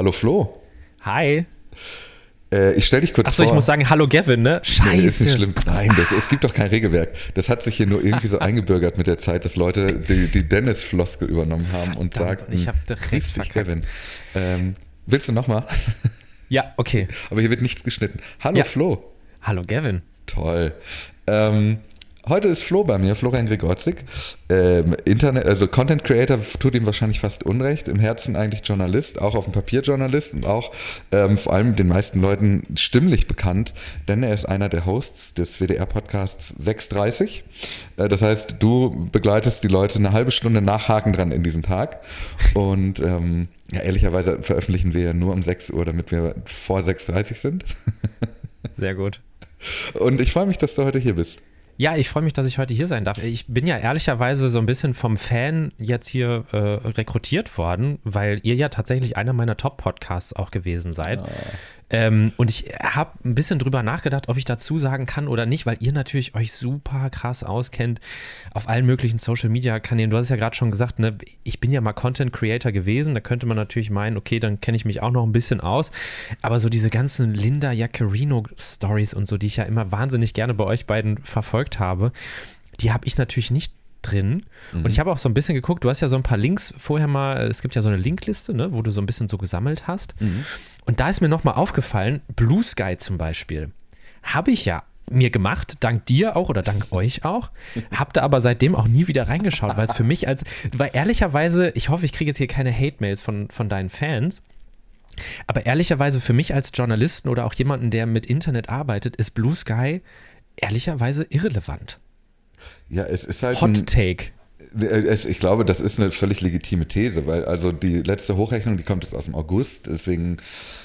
Hallo Flo. Hi. Äh, ich stell dich kurz Achso, vor. ich muss sagen, hallo Gavin, ne? Scheiße. Nee, ist nicht schlimm. Nein, das, es gibt doch kein Regelwerk. Das hat sich hier nur irgendwie so eingebürgert mit der Zeit, dass Leute die, die Dennis-Floskel übernommen haben und Verdammt, sagten, ich hab direkt verkackt. Kevin. Ähm, willst du nochmal? Ja, okay. Aber hier wird nichts geschnitten. Hallo Ja. Flo. Hallo Gavin. Toll. Ähm, heute ist Flo bei mir, Florian Gregorzig. Ähm, Internet, also Content Creator tut ihm wahrscheinlich fast Unrecht. Im Herzen eigentlich Journalist, auch auf dem Papier Journalist und auch ähm, vor allem den meisten Leuten stimmlich bekannt, denn er ist einer der Hosts des WDR-Podcasts 630. Äh, das heißt, du begleitest die Leute eine halbe Stunde nach Haken dran in diesem Tag. Und ähm, ja, ehrlicherweise veröffentlichen wir ja nur um 6 Uhr, damit wir vor 6.30 Uhr sind. Sehr gut. Und ich freue mich, dass du heute hier bist. Ja, ich freue mich, dass ich heute hier sein darf. Ich bin ja ehrlicherweise so ein bisschen vom Fan jetzt hier äh, rekrutiert worden, weil ihr ja tatsächlich einer meiner Top-Podcasts auch gewesen seid. Ähm, und ich habe ein bisschen drüber nachgedacht, ob ich dazu sagen kann oder nicht, weil ihr natürlich euch super krass auskennt auf allen möglichen Social-Media-Kanälen. Du hast es ja gerade schon gesagt, ne? ich bin ja mal Content-Creator gewesen. Da könnte man natürlich meinen, okay, dann kenne ich mich auch noch ein bisschen aus. Aber so diese ganzen Linda Jaccarino-Stories und so, die ich ja immer wahnsinnig gerne bei euch beiden verfolgt habe, die habe ich natürlich nicht drin. Und ich habe auch so ein bisschen geguckt, du hast ja so ein paar Links vorher mal, es gibt ja so eine Linkliste, ne, wo du so ein bisschen so gesammelt hast. Und da ist mir nochmal aufgefallen, Blue Sky zum Beispiel, habe ich ja mir gemacht, dank dir auch oder dank euch auch, habe da aber seitdem auch nie wieder reingeschaut, weil es für mich als, weil ehrlicherweise, ich hoffe, ich kriege jetzt hier keine Hate-Mails von, von deinen Fans, aber ehrlicherweise für mich als Journalisten oder auch jemanden, der mit Internet arbeitet, ist Blue Sky ehrlicherweise irrelevant. Ja, es ist halt Hot Take. Äh, ich glaube, das ist eine völlig legitime These, weil also die letzte Hochrechnung, die kommt jetzt aus dem August, deswegen,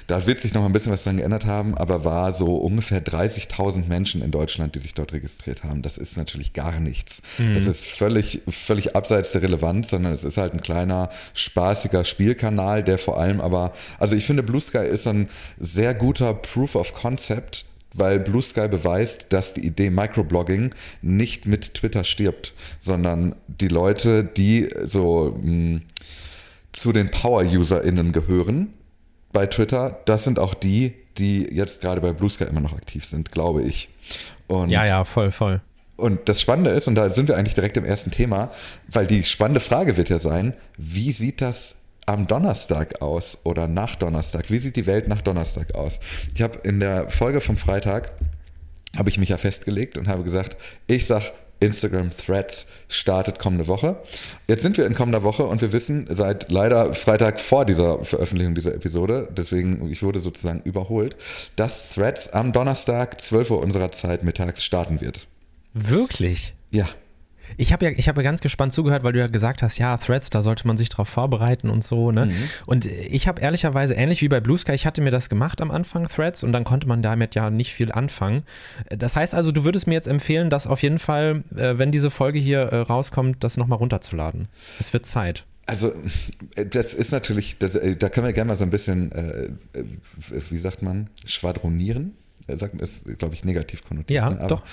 da wird sich noch mal ein bisschen was dran geändert haben, aber war so ungefähr 30.000 Menschen in Deutschland, die sich dort registriert haben. Das ist natürlich gar nichts. Das ist völlig, völlig abseits der Relevanz, sondern es ist halt ein kleiner, spaßiger Spielkanal, der vor allem aber, also ich finde, Blue Sky ist ein sehr guter Proof of Concept, weil Blue Sky beweist, dass die Idee Microblogging nicht mit Twitter stirbt, sondern die Leute, die so mh, zu den Power-UserInnen gehören bei Twitter, das sind auch die, die jetzt gerade bei Blue Sky immer noch aktiv sind, glaube ich. Und Ja, ja, voll, voll. und das Spannende ist, und da sind wir eigentlich direkt im ersten Thema, weil die spannende Frage wird ja sein, wie sieht das am Donnerstag aus oder nach Donnerstag? Wie sieht die Welt nach Donnerstag aus? Ich habe in der Folge vom Freitag, habe ich mich ja festgelegt und habe gesagt, ich sag, Instagram Threads startet kommende Woche. Jetzt sind wir in kommender Woche und wir wissen seit leider Freitag vor dieser Veröffentlichung dieser Episode, deswegen ich wurde sozusagen überholt, dass Threads am Donnerstag 12 Uhr unserer Zeit mittags starten wird. Wirklich? Ja, Ich habe ja, ich habe ja ganz gespannt zugehört, weil du ja gesagt hast, ja, Threads, da sollte man sich drauf vorbereiten und so, ne? Und ich habe ehrlicherweise, ähnlich wie bei Blue Sky, ich hatte mir das gemacht am Anfang, Threads, und dann konnte man damit ja nicht viel anfangen. Das heißt also, du würdest mir jetzt empfehlen, das auf jeden Fall, äh, wenn diese Folge hier äh, rauskommt, das nochmal runterzuladen. Es wird Zeit. Also, das ist natürlich, das, äh, da können wir gerne mal so ein bisschen, äh, wie sagt man, schwadronieren. Er sagt, ist, glaube ich, negativ konnotiert. Ja, ne? Aber, doch.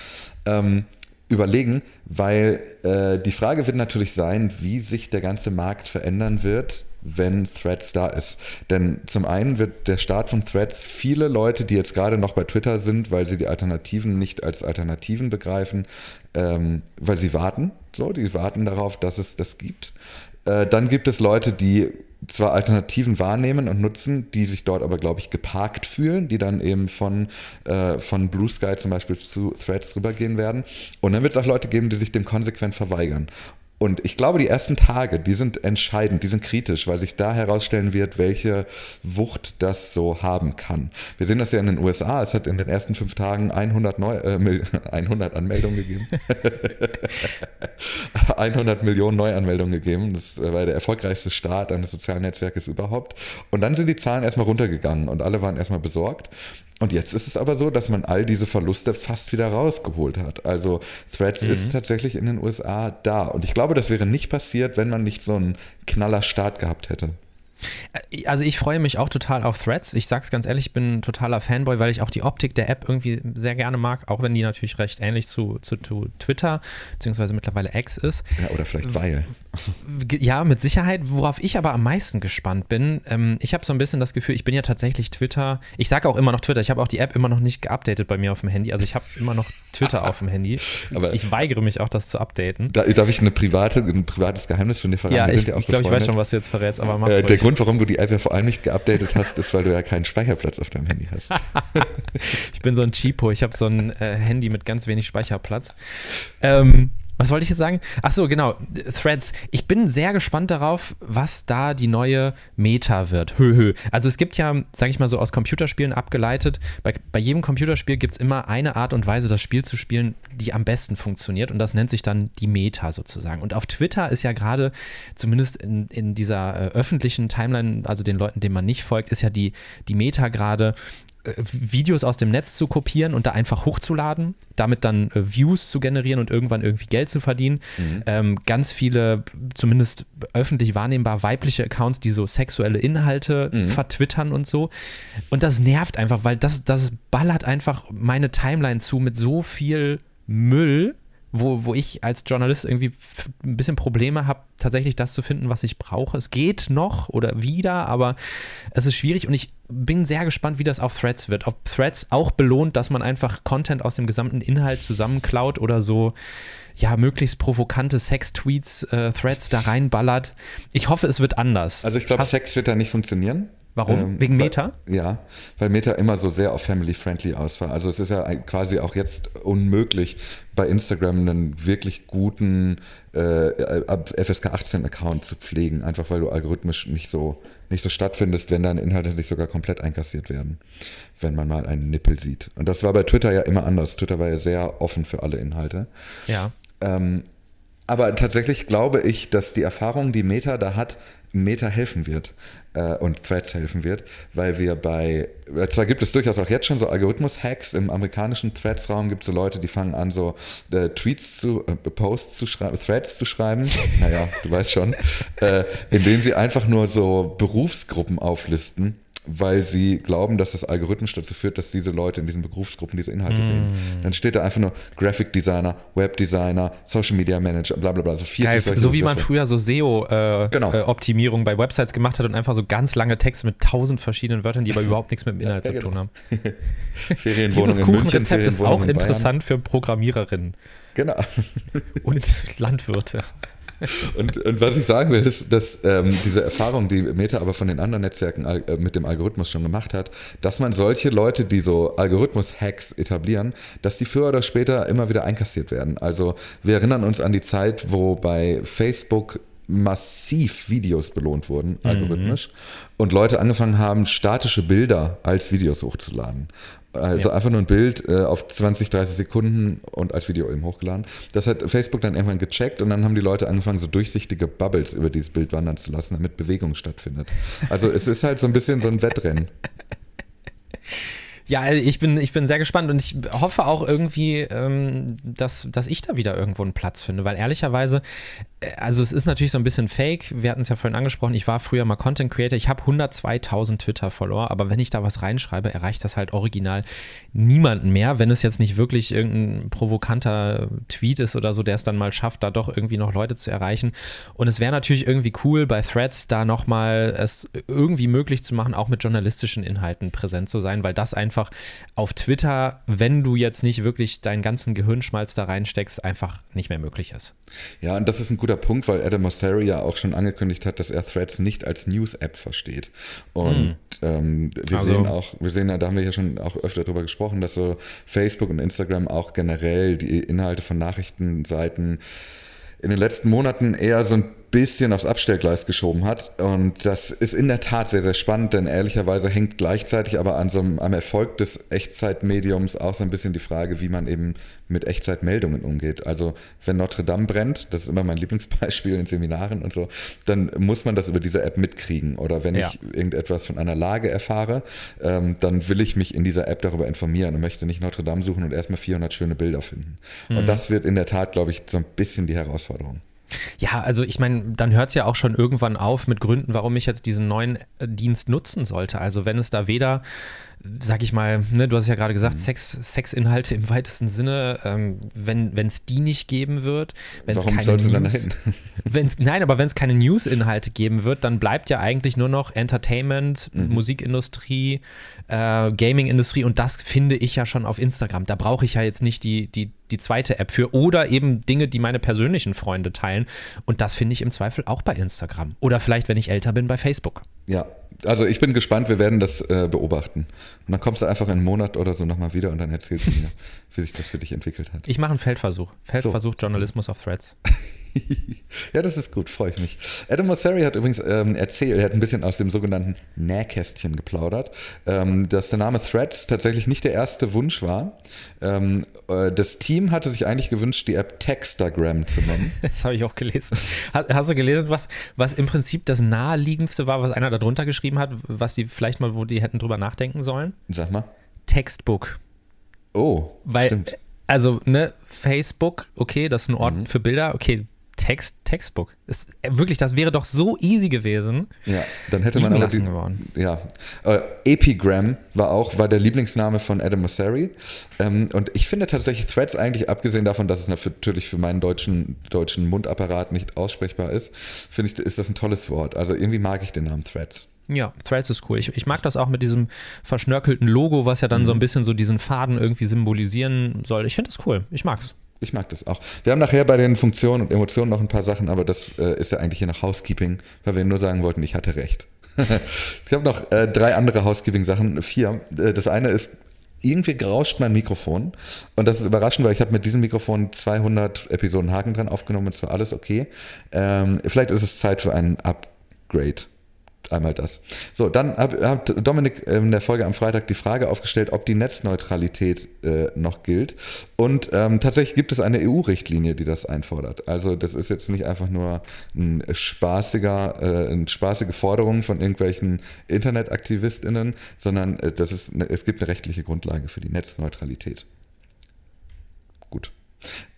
Ähm, überlegen, weil äh, die Frage wird natürlich sein, wie sich der ganze Markt verändern wird, wenn Threads da ist. Denn zum einen wird der Start von Threads viele Leute, die jetzt gerade noch bei Twitter sind, weil sie die Alternativen nicht als Alternativen begreifen, ähm, weil sie warten, so, die warten darauf, dass es das gibt. Äh, dann gibt es Leute, die zwar Alternativen wahrnehmen und nutzen, die sich dort aber, glaube ich, geparkt fühlen, die dann eben von, äh, von Blue Sky zum Beispiel zu Threads rübergehen werden. Und dann wird es auch Leute geben, die sich dem konsequent verweigern. Und ich glaube, die ersten Tage, die sind entscheidend, die sind kritisch, weil sich da herausstellen wird, welche Wucht das so haben kann. Wir sehen das ja in den USA. Es hat in den ersten fünf Tagen 100, Neu äh, Mil- 100 Anmeldungen gegeben. 100 Millionen Neuanmeldungen gegeben. Das war der erfolgreichste Start eines sozialen Netzwerkes überhaupt. Und dann sind die Zahlen erstmal runtergegangen und alle waren erstmal besorgt. Und jetzt ist es aber so, dass man all diese Verluste fast wieder rausgeholt hat. Also Threads ist tatsächlich in den USA da. Und ich glaube, das wäre nicht passiert, wenn man nicht so einen knaller Start gehabt hätte. Äh, also ich freue mich auch total auf Threads. Ich sag's ganz ehrlich, ich bin ein totaler Fanboy, weil ich auch die Optik der App irgendwie sehr gerne mag, auch wenn die natürlich recht ähnlich zu, zu, zu Twitter, beziehungsweise mittlerweile X ist. Ja, oder vielleicht weil. Ja, mit Sicherheit. Worauf ich aber am meisten gespannt bin, ähm, ich habe so ein bisschen das Gefühl, ich bin ja tatsächlich Twitter, ich sage auch immer noch Twitter, ich habe auch die App immer noch nicht geupdatet bei mir auf dem Handy, also ich habe immer noch Twitter auf dem Handy. Aber ich weigere mich auch, das zu updaten. Da, darf ich eine private, ein privates Geheimnis von dir verraten? Ja, ich, ja ich glaube, ich weiß schon, was du jetzt verrätst, aber mach's äh, Grund, warum du die App ja vor allem nicht geupdatet hast, ist, weil du ja keinen Speicherplatz auf deinem Handy hast. ich bin so ein Cheapo, ich habe so ein äh, Handy mit ganz wenig Speicherplatz. Ähm, was wollte ich jetzt sagen? Ach so, genau, Threads. Ich bin sehr gespannt darauf, was da die neue Meta wird. Hö. Also es gibt ja, sage ich mal so, aus Computerspielen abgeleitet, bei, bei jedem Computerspiel gibt es immer eine Art und Weise, das Spiel zu spielen, die am besten funktioniert und das nennt sich dann die Meta sozusagen. Und auf Twitter ist ja gerade, zumindest in, in dieser äh, öffentlichen Timeline, also den Leuten, denen man nicht folgt, ist ja die, die Meta gerade Videos aus dem Netz zu kopieren und da einfach hochzuladen, damit dann äh, Views zu generieren und irgendwann irgendwie Geld zu verdienen. Mhm. Ähm, ganz viele, zumindest öffentlich wahrnehmbar weibliche Accounts, die so sexuelle Inhalte mhm. vertwittern und so. Und das nervt einfach, weil das, das ballert einfach meine Timeline zu mit so viel Müll wo, wo ich als Journalist irgendwie ein bisschen Probleme habe, tatsächlich das zu finden, was ich brauche. Es geht noch oder wieder, aber es ist schwierig und ich bin sehr gespannt, wie das auf Threads wird. Ob Threads auch belohnt, dass man einfach Content aus dem gesamten Inhalt zusammenklaut oder so, ja, möglichst provokante Sex-Tweets, äh, Threads da reinballert. Ich hoffe, es wird anders. Also ich glaube, Sex wird da nicht funktionieren. Warum? Ähm, Wegen Meta? Weil, ja, weil Meta immer so sehr auf family-friendly ausfall. Also es ist ja quasi auch jetzt unmöglich, bei Instagram einen wirklich guten äh, FSK 18-Account zu pflegen, einfach weil du algorithmisch nicht so, nicht so stattfindest, wenn deine Inhalte nicht sogar komplett einkassiert werden, wenn man mal einen Nippel sieht. Und das war bei Twitter ja immer anders. Twitter war ja sehr offen für alle Inhalte. Ja. Ähm, aber tatsächlich glaube ich, dass die Erfahrung, die Meta da hat, Meta helfen wird äh, und Threads helfen wird, weil wir bei, äh, zwar gibt es durchaus auch jetzt schon so Algorithmus-Hacks, im amerikanischen Threads-Raum gibt es so Leute, die fangen an, so äh, Tweets zu, äh, Posts zu schreiben, Threads zu schreiben, naja, du weißt schon, äh, in denen sie einfach nur so Berufsgruppen auflisten weil sie glauben, dass das algorithmisch dazu führt, dass diese Leute in diesen Berufsgruppen diese Inhalte mm. sehen. Dann steht da einfach nur Graphic Designer, Web Designer, Social Media Manager, bla bla bla. So, 40 Geil, so wie man früher so SEO-Optimierung äh, genau. äh, bei Websites gemacht hat und einfach so ganz lange Texte mit tausend verschiedenen Wörtern, die aber überhaupt nichts mit dem Inhalt ja, zu tun genau. haben. Dieses Kuchenrezept ist auch interessant für Programmiererinnen. Genau. und Landwirte. Und, und, was ich sagen will, ist, dass ähm, diese Erfahrung, die Meta aber von den anderen Netzwerken äh, mit dem Algorithmus schon gemacht hat, dass man solche Leute, die so Algorithmus-Hacks etablieren, dass die früher oder später immer wieder einkassiert werden. Also wir erinnern uns an die Zeit, wo bei Facebook massiv Videos belohnt wurden, mhm. algorithmisch, mhm. und Leute angefangen haben, statische Bilder als Videos hochzuladen. Also ja. einfach nur ein Bild äh, auf 20, 30 Sekunden und als Video eben hochgeladen. Das hat Facebook dann irgendwann gecheckt und dann haben die Leute angefangen, so durchsichtige Bubbles über dieses Bild wandern zu lassen, damit Bewegung stattfindet. Also es ist halt so ein bisschen so ein Wettrennen. Ja, ich bin, ich bin sehr gespannt und ich hoffe auch irgendwie, ähm, dass, dass ich da wieder irgendwo einen Platz finde, weil ehrlicherweise, äh, also es ist natürlich so ein bisschen fake. Wir hatten es ja vorhin angesprochen, ich war früher mal Content Creator, ich habe 102.000 Twitter-Follower, aber wenn ich da was reinschreibe, erreicht das halt original niemanden mehr, wenn es jetzt nicht wirklich irgendein provokanter Tweet ist oder so, der es dann mal schafft, da doch irgendwie noch Leute zu erreichen. Und es wäre natürlich irgendwie cool, bei Threads da nochmal es irgendwie möglich zu machen, auch mit journalistischen Inhalten präsent zu sein, weil das einfach auf Twitter, wenn du jetzt nicht wirklich deinen ganzen Gehirnschmalz da reinsteckst, einfach nicht mehr möglich ist. Ja, und das ist ein guter Punkt, weil Adam Mosseri ja auch schon angekündigt hat, dass er Threads nicht als News-App versteht. Und hm. ähm, wir also. sehen auch, wir sehen, da haben wir ja schon auch öfter drüber gesprochen, dass so Facebook und Instagram auch generell die Inhalte von Nachrichtenseiten in den letzten Monaten eher so ein bisschen aufs Abstellgleis geschoben hat. Und das ist in der Tat sehr, sehr spannend, denn ehrlicherweise hängt gleichzeitig aber an so einem, am Erfolg des Echtzeitmediums auch so ein bisschen die Frage, wie man eben mit Echtzeitmeldungen umgeht. Also wenn Notre Dame brennt, das ist immer mein Lieblingsbeispiel in Seminaren und so, dann muss man das über diese App mitkriegen. Oder wenn ja. ich irgendetwas von einer Lage erfahre, ähm, dann will ich mich in dieser App darüber informieren und möchte nicht Notre Dame suchen und erstmal 400 schöne Bilder finden. Mhm. Und das wird in der Tat, glaube ich, so ein bisschen die Herausforderung. Ja, also ich meine, dann hört es ja auch schon irgendwann auf mit Gründen, warum ich jetzt diesen neuen äh, Dienst nutzen sollte. Also wenn es da weder sag ich mal, ne, du hast ja gerade gesagt, mhm. Sex, Sexinhalte im weitesten Sinne, ähm, wenn es die nicht geben wird, wenn es keine News, dann wenn's, nein, aber wenn es keine News-Inhalte geben wird, dann bleibt ja eigentlich nur noch Entertainment, mhm. Musikindustrie, äh, Gaming-Industrie und das finde ich ja schon auf Instagram. Da brauche ich ja jetzt nicht die, die, die zweite App für oder eben Dinge, die meine persönlichen Freunde teilen und das finde ich im Zweifel auch bei Instagram oder vielleicht, wenn ich älter bin, bei Facebook. Ja, also ich bin gespannt, wir werden das äh, beobachten. Und dann kommst du einfach in einen Monat oder so nochmal wieder und dann erzählst du mir, wie sich das für dich entwickelt hat. Ich mache einen Feldversuch. Feldversuch so. Journalismus auf Threads. ja, das ist gut, freue ich mich. Adam Mosseri hat übrigens ähm, erzählt, er hat ein bisschen aus dem sogenannten Nähkästchen geplaudert, ähm, dass der Name Threads tatsächlich nicht der erste Wunsch war. Ähm, äh, das Team hatte sich eigentlich gewünscht, die App Textagram zu nennen. Das habe ich auch gelesen. Hast du gelesen, was, was im Prinzip das naheliegendste war, was einer darunter geschrieben hat, was die vielleicht mal, wo die hätten drüber nachdenken sollen? Sag mal. Textbook. Oh, Weil, stimmt. Also, ne, Facebook, okay, das ist ein Ort mhm. für Bilder, okay, Text, Textbook. Ist, wirklich, das wäre doch so easy gewesen. Ja, dann hätte man aber die, geworden. Ja, äh, Epigram war auch war der Lieblingsname von Adam Mosseri. Ähm, und ich finde tatsächlich Threads eigentlich abgesehen davon, dass es natürlich für meinen deutschen deutschen Mundapparat nicht aussprechbar ist, finde ich ist das ein tolles Wort. Also irgendwie mag ich den Namen Threads. Ja, Threads ist cool. Ich, ich, mag das auch mit diesem verschnörkelten Logo, was ja dann mhm. so ein bisschen so diesen Faden irgendwie symbolisieren soll. Ich finde das cool. Ich mag's. Ich mag das auch. Wir haben nachher bei den Funktionen und Emotionen noch ein paar Sachen, aber das äh, ist ja eigentlich hier nach Housekeeping, weil wir nur sagen wollten, ich hatte recht. ich habe noch äh, drei andere Housekeeping-Sachen, vier. Äh, das eine ist, irgendwie gerauscht mein Mikrofon und das ist überraschend, weil ich habe mit diesem Mikrofon 200 Episoden Haken dran aufgenommen, es war alles okay. Ähm, vielleicht ist es Zeit für einen Upgrade einmal das. So, dann hat, hat Dominik in der Folge am Freitag die Frage aufgestellt, ob die Netzneutralität äh, noch gilt. Und ähm, tatsächlich gibt es eine EU-Richtlinie, die das einfordert. Also das ist jetzt nicht einfach nur ein spaßiger, äh, eine spaßige Forderung von irgendwelchen InternetaktivistInnen, sondern äh, das ist, es gibt eine rechtliche Grundlage für die Netzneutralität. Gut.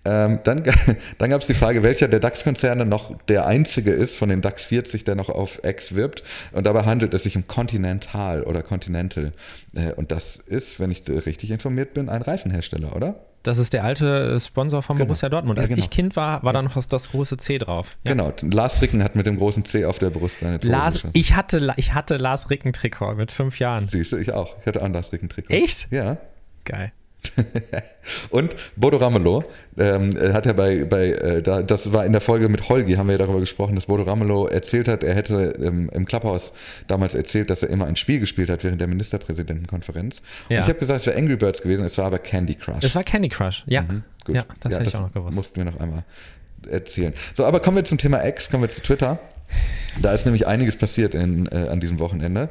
Ähm, dann dann gab es die Frage, welcher der DAX-Konzerne noch der einzige ist von den DAX 40, der noch auf X wirbt. Und dabei handelt es sich um Continental oder Continental. Äh, und das ist, wenn ich richtig informiert bin, ein Reifenhersteller, oder? Das ist der alte Sponsor von genau. Borussia Dortmund. Als ja, genau. ich Kind war, war da noch das, das große C drauf. Ja. Genau. Lars Ricken hat mit dem großen C auf der Brust seine Tore Lars, ich hatte, ich hatte Lars Ricken-Trikot mit fünf Jahren. Siehst du, ich auch. Ich hatte auch ein Lars Ricken-Trikot. Echt? Ja. Geil. und Bodo Ramelow ähm, hat ja bei, bei äh, da, das war in der Folge mit Holgi, haben wir ja darüber gesprochen, dass Bodo Ramelow erzählt hat, er hätte ähm, im Clubhouse damals erzählt, dass er immer ein Spiel gespielt hat während der Ministerpräsidentenkonferenz. Ja. Und ich habe gesagt, es wäre Angry Birds gewesen, es war aber Candy Crush. Es war Candy Crush, ja. Mhm, gut. Ja, das ja, hätte ich auch noch gewusst. Mussten wir noch einmal erzählen. So, aber kommen wir zum Thema X, kommen wir zu Twitter. Da ist nämlich einiges passiert in, äh, an diesem Wochenende.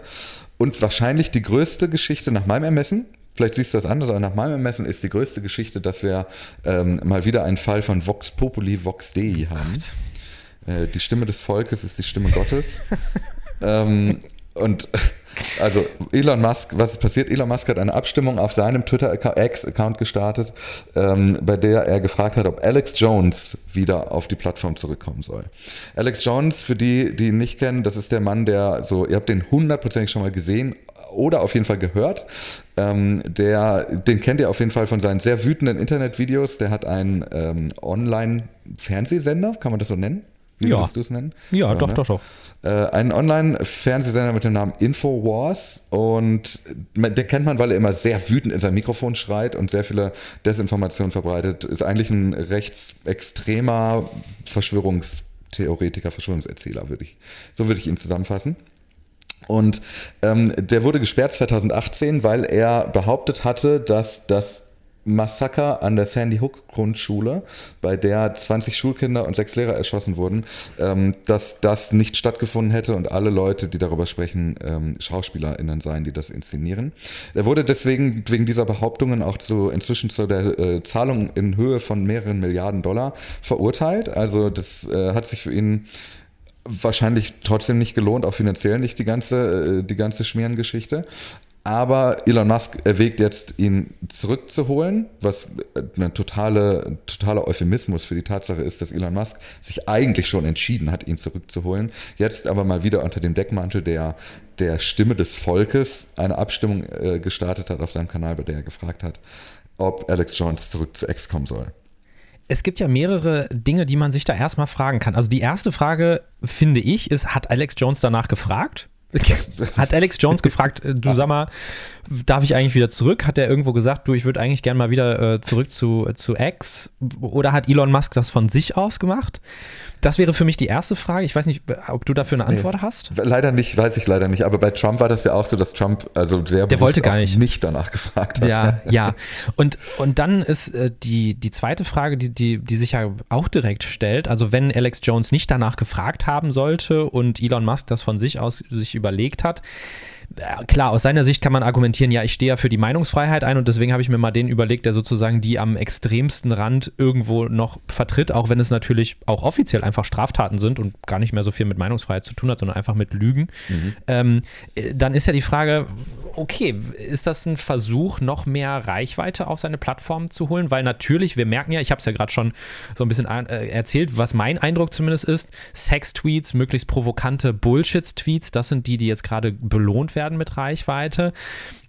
Und wahrscheinlich die größte Geschichte nach meinem Ermessen, Vielleicht siehst du das anders, aber nach meinem Ermessen ist die größte Geschichte, dass wir ähm, mal wieder einen Fall von Vox Populi, Vox Dei haben. Äh, die Stimme des Volkes ist die Stimme Gottes. ähm, und also Elon Musk, was ist passiert? Elon Musk hat eine Abstimmung auf seinem Twitter-X-Account gestartet, ähm, bei der er gefragt hat, ob Alex Jones wieder auf die Plattform zurückkommen soll. Alex Jones, für die, die ihn nicht kennen, das ist der Mann, der so, ihr habt den hundertprozentig schon mal gesehen oder auf jeden Fall gehört. Ähm, der, den kennt ihr auf jeden Fall von seinen sehr wütenden Internetvideos. Der hat einen ähm, Online-Fernsehsender, kann man das so nennen? Wie ja. würdest du es nennen? Ja, ja doch, ne? doch, doch. Äh, einen Online-Fernsehsender mit dem Namen Infowars und den kennt man, weil er immer sehr wütend in sein Mikrofon schreit und sehr viele Desinformationen verbreitet. Ist eigentlich ein rechtsextremer Verschwörungstheoretiker, Verschwörungserzähler, würde ich, so würde ich ihn zusammenfassen. Und ähm, der wurde gesperrt 2018, weil er behauptet hatte, dass das Massaker an der Sandy Hook Grundschule, bei der 20 Schulkinder und sechs Lehrer erschossen wurden, ähm, dass das nicht stattgefunden hätte und alle Leute, die darüber sprechen, ähm, SchauspielerInnen seien, die das inszenieren. Er wurde deswegen wegen dieser Behauptungen auch zu, inzwischen zu der äh, Zahlung in Höhe von mehreren Milliarden Dollar verurteilt. Also das äh, hat sich für ihn wahrscheinlich trotzdem nicht gelohnt, auch finanziell nicht die ganze, äh, die ganze Schmierengeschichte. Aber Elon Musk erwägt jetzt, ihn zurückzuholen, was ein totale, totaler Euphemismus für die Tatsache ist, dass Elon Musk sich eigentlich schon entschieden hat, ihn zurückzuholen. Jetzt aber mal wieder unter dem Deckmantel der, der Stimme des Volkes eine Abstimmung äh, gestartet hat auf seinem Kanal, bei der er gefragt hat, ob Alex Jones zurück zu X kommen soll. Es gibt ja mehrere Dinge, die man sich da erstmal fragen kann. Also die erste Frage, finde ich, ist, hat Alex Jones danach gefragt? Hat Alex Jones gefragt, äh, du sag mal, darf ich eigentlich wieder zurück? Hat er irgendwo gesagt, du, ich würde eigentlich gerne mal wieder äh, zurück zu, zu X? Oder hat Elon Musk das von sich aus gemacht? Das wäre für mich die erste Frage. Ich weiß nicht, ob du dafür eine Antwort nee, hast. Leider nicht, weiß ich leider nicht. Aber bei Trump war das ja auch so, dass Trump also sehr Der wollte gar nicht. nicht danach gefragt hat. Ja, ja. Und, und dann ist äh, die, die zweite Frage, die, die, die sich ja auch direkt stellt. Also wenn Alex Jones nicht danach gefragt haben sollte und Elon Musk das von sich aus sich überlegt hat, klar, aus seiner Sicht kann man argumentieren, ja, ich stehe ja für die Meinungsfreiheit ein und deswegen habe ich mir mal den überlegt, der sozusagen die am extremsten Rand irgendwo noch vertritt, auch wenn es natürlich auch offiziell einfach Straftaten sind und gar nicht mehr so viel mit Meinungsfreiheit zu tun hat, sondern einfach mit Lügen. Mhm. Ähm, äh, dann ist ja die Frage, okay, ist das ein Versuch, noch mehr Reichweite auf seine Plattform zu holen? Weil natürlich, wir merken ja, ich habe es ja gerade schon so ein bisschen äh, erzählt, was mein Eindruck zumindest ist, Sex-Tweets, möglichst provokante Bullshit-Tweets, das sind die, die jetzt gerade belohnt werden mit Reichweite.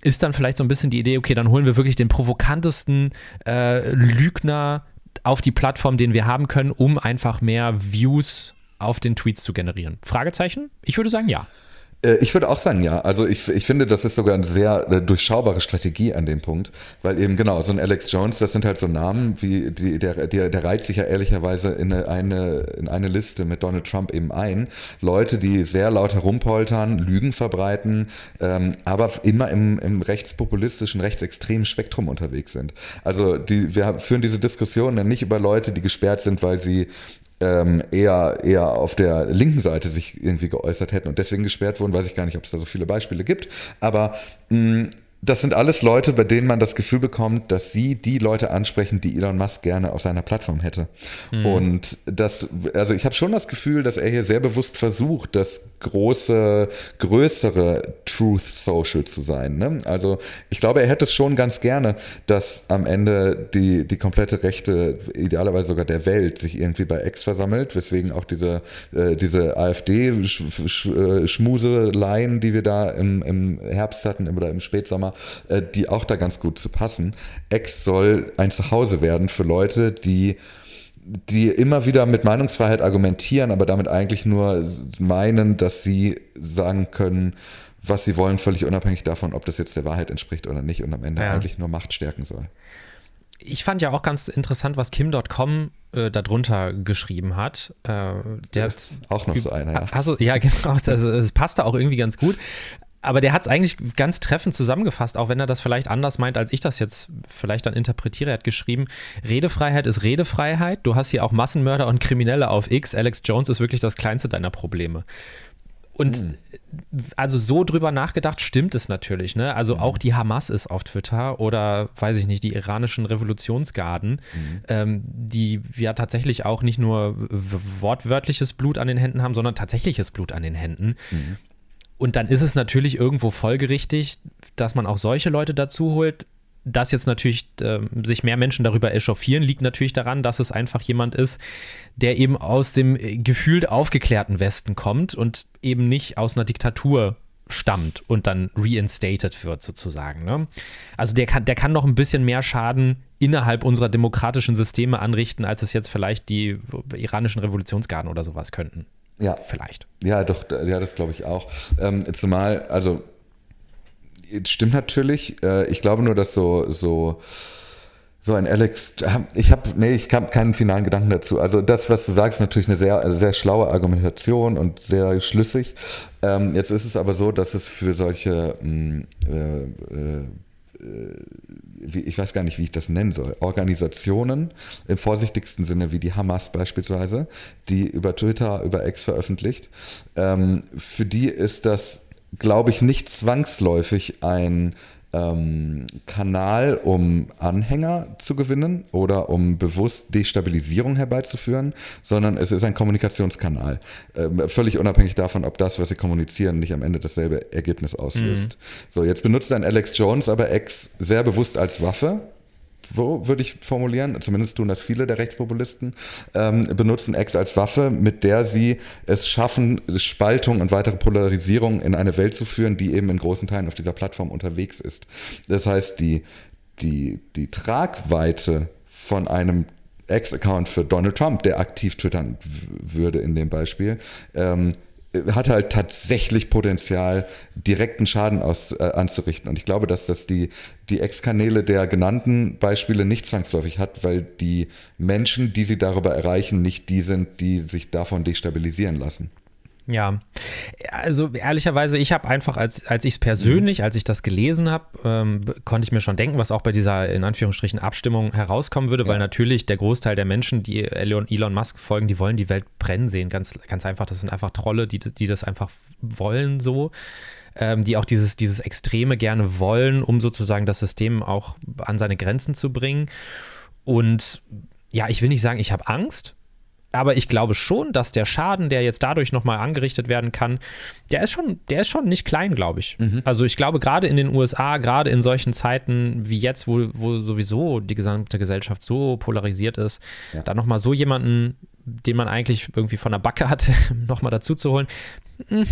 Ist dann vielleicht so ein bisschen die Idee, okay, dann holen wir wirklich den provokantesten äh, Lügner auf die Plattform, den wir haben können, um einfach mehr Views auf den Tweets zu generieren? Fragezeichen? Ich würde sagen, ja. Äh, ich würde auch sagen, ja. Also ich, ich finde, das ist sogar eine sehr äh, durchschaubare Strategie an dem Punkt, weil eben genau, so ein Alex Jones, das sind halt so Namen, wie die, der, der, der reiht sich ja ehrlicherweise in eine, in eine Liste mit Donald Trump eben ein. Leute, die sehr laut herumpoltern, Lügen verbreiten, ähm, aber immer im, im rechtspopulistischen, rechtsextremen Spektrum unterwegs sind. Also die, wir führen diese Diskussion dann nicht über Leute, die gesperrt sind, weil sie ähm, eher, eher auf der linken Seite sich irgendwie geäußert hätten und deswegen gesperrt wurden, weiß ich gar nicht, ob es da so viele Beispiele gibt. Aber mh, das sind alles Leute, bei denen man das Gefühl bekommt, dass sie die Leute ansprechen, die Elon Musk gerne auf seiner Plattform hätte. Mhm. Und das, also ich habe schon das Gefühl, dass er hier sehr bewusst versucht, das große, größere Truth Social zu sein. Ne? Also ich glaube, er hätte es schon ganz gerne, dass am Ende die, die komplette Rechte, idealerweise sogar der Welt, sich irgendwie bei X versammelt, weswegen auch diese, äh, diese AfD-Schmuseleien, die wir da im, im Herbst hatten oder im Spätsommer, äh, die auch da ganz gut zu passen. X soll ein Zuhause werden für Leute, die die immer wieder mit Meinungsfreiheit argumentieren, aber damit eigentlich nur meinen, dass sie sagen können, was sie wollen, völlig unabhängig davon, ob das jetzt der Wahrheit entspricht oder nicht und am Ende ja. eigentlich nur Macht stärken soll. Ich fand ja auch ganz interessant, was Kim.com äh, darunter geschrieben hat. Äh, der hat auch noch so einer, ja. Also, ja, genau, das, das passte auch irgendwie ganz gut aber der hat es eigentlich ganz treffend zusammengefasst, auch wenn er das vielleicht anders meint, als ich das jetzt vielleicht dann interpretiere. Er hat geschrieben, Redefreiheit ist Redefreiheit. Du hast hier auch Massenmörder und Kriminelle auf X. Alex Jones ist wirklich das kleinste deiner Probleme. Und hm. also so drüber nachgedacht stimmt es natürlich. Ne? Also hm. auch die Hamas ist auf Twitter oder weiß ich nicht, die iranischen Revolutionsgarden, hm. ähm, die ja tatsächlich auch nicht nur wortwörtliches Blut an den Händen haben, sondern tatsächliches Blut an den Händen. Mhm. Und dann ist es natürlich irgendwo folgerichtig, dass man auch solche Leute dazu holt. Dass jetzt natürlich äh, sich mehr Menschen darüber echauffieren, liegt natürlich daran, dass es einfach jemand ist, der eben aus dem gefühlt aufgeklärten Westen kommt und eben nicht aus einer Diktatur stammt und dann reinstated wird sozusagen. Ne? Also der kann, der kann noch ein bisschen mehr Schaden innerhalb unserer demokratischen Systeme anrichten, als es jetzt vielleicht die iranischen Revolutionsgarden oder sowas könnten. Ja. Vielleicht. Ja, doch, ja, das glaube ich auch. Ähm, zumal, also, stimmt natürlich. Äh, ich glaube nur, dass so, so, so ein Alex, ich habe, nee, ich habe keinen finalen Gedanken dazu. Also das, was du sagst, ist natürlich eine sehr, sehr schlaue Argumentation und sehr schlüssig. Ähm, jetzt ist es aber so, dass es für solche mh, mm, äh, äh, ich weiß gar nicht, wie ich das nennen soll, Organisationen im vorsichtigsten Sinne wie die Hamas beispielsweise, die über Twitter, über X veröffentlicht, ähm, für die ist das, glaube ich, nicht zwangsläufig ein ähm, Kanal, um Anhänger zu gewinnen oder um bewusst Destabilisierung herbeizuführen, sondern es ist ein Kommunikationskanal. Ähm, völlig unabhängig davon, ob das, was sie kommunizieren, nicht am Ende dasselbe Ergebnis auslöst. Mhm. So, jetzt benutzt ein Alex Jones aber X sehr bewusst als Waffe wo würde ich formulieren, zumindest tun das viele der Rechtspopulisten, ähm, benutzen X als Waffe, mit der sie es schaffen, Spaltung und weitere Polarisierung in eine Welt zu führen, die eben in großen Teilen auf dieser Plattform unterwegs ist. Das heißt, die, die, die Tragweite von einem Ex-Account für Donald Trump, der aktiv twittern würde in dem Beispiel, ähm, hat halt tatsächlich Potenzial, direkten Schaden aus, äh, anzurichten. Und ich glaube, dass das die, die Ex-Kanäle der genannten Beispiele nicht zwangsläufig hat, weil die Menschen, die sie darüber erreichen, nicht die sind, die sich davon destabilisieren lassen. Ja, also ehrlicherweise, ich habe einfach, als, als ich es persönlich, mhm. als ich das gelesen habe, ähm, konnte ich mir schon denken, was auch bei dieser in Anführungsstrichen Abstimmung herauskommen würde, ja. weil natürlich der Großteil der Menschen, die Elon, Elon Musk folgen, die wollen die Welt brennen sehen. Ganz, ganz einfach, das sind einfach Trolle, die, die das einfach wollen so. Ähm, die auch dieses, dieses Extreme gerne wollen, um sozusagen das System auch an seine Grenzen zu bringen. Und ja, ich will nicht sagen, ich habe Angst, aber ich glaube schon, dass der Schaden, der jetzt dadurch nochmal angerichtet werden kann, der ist schon, der ist schon nicht klein, glaube ich. Mhm. Also ich glaube, gerade in den USA, gerade in solchen Zeiten wie jetzt, wo, wo sowieso die gesamte Gesellschaft so polarisiert ist, ja. da nochmal so jemanden, den man eigentlich irgendwie von der Backe hat, nochmal dazu zu holen. Hm,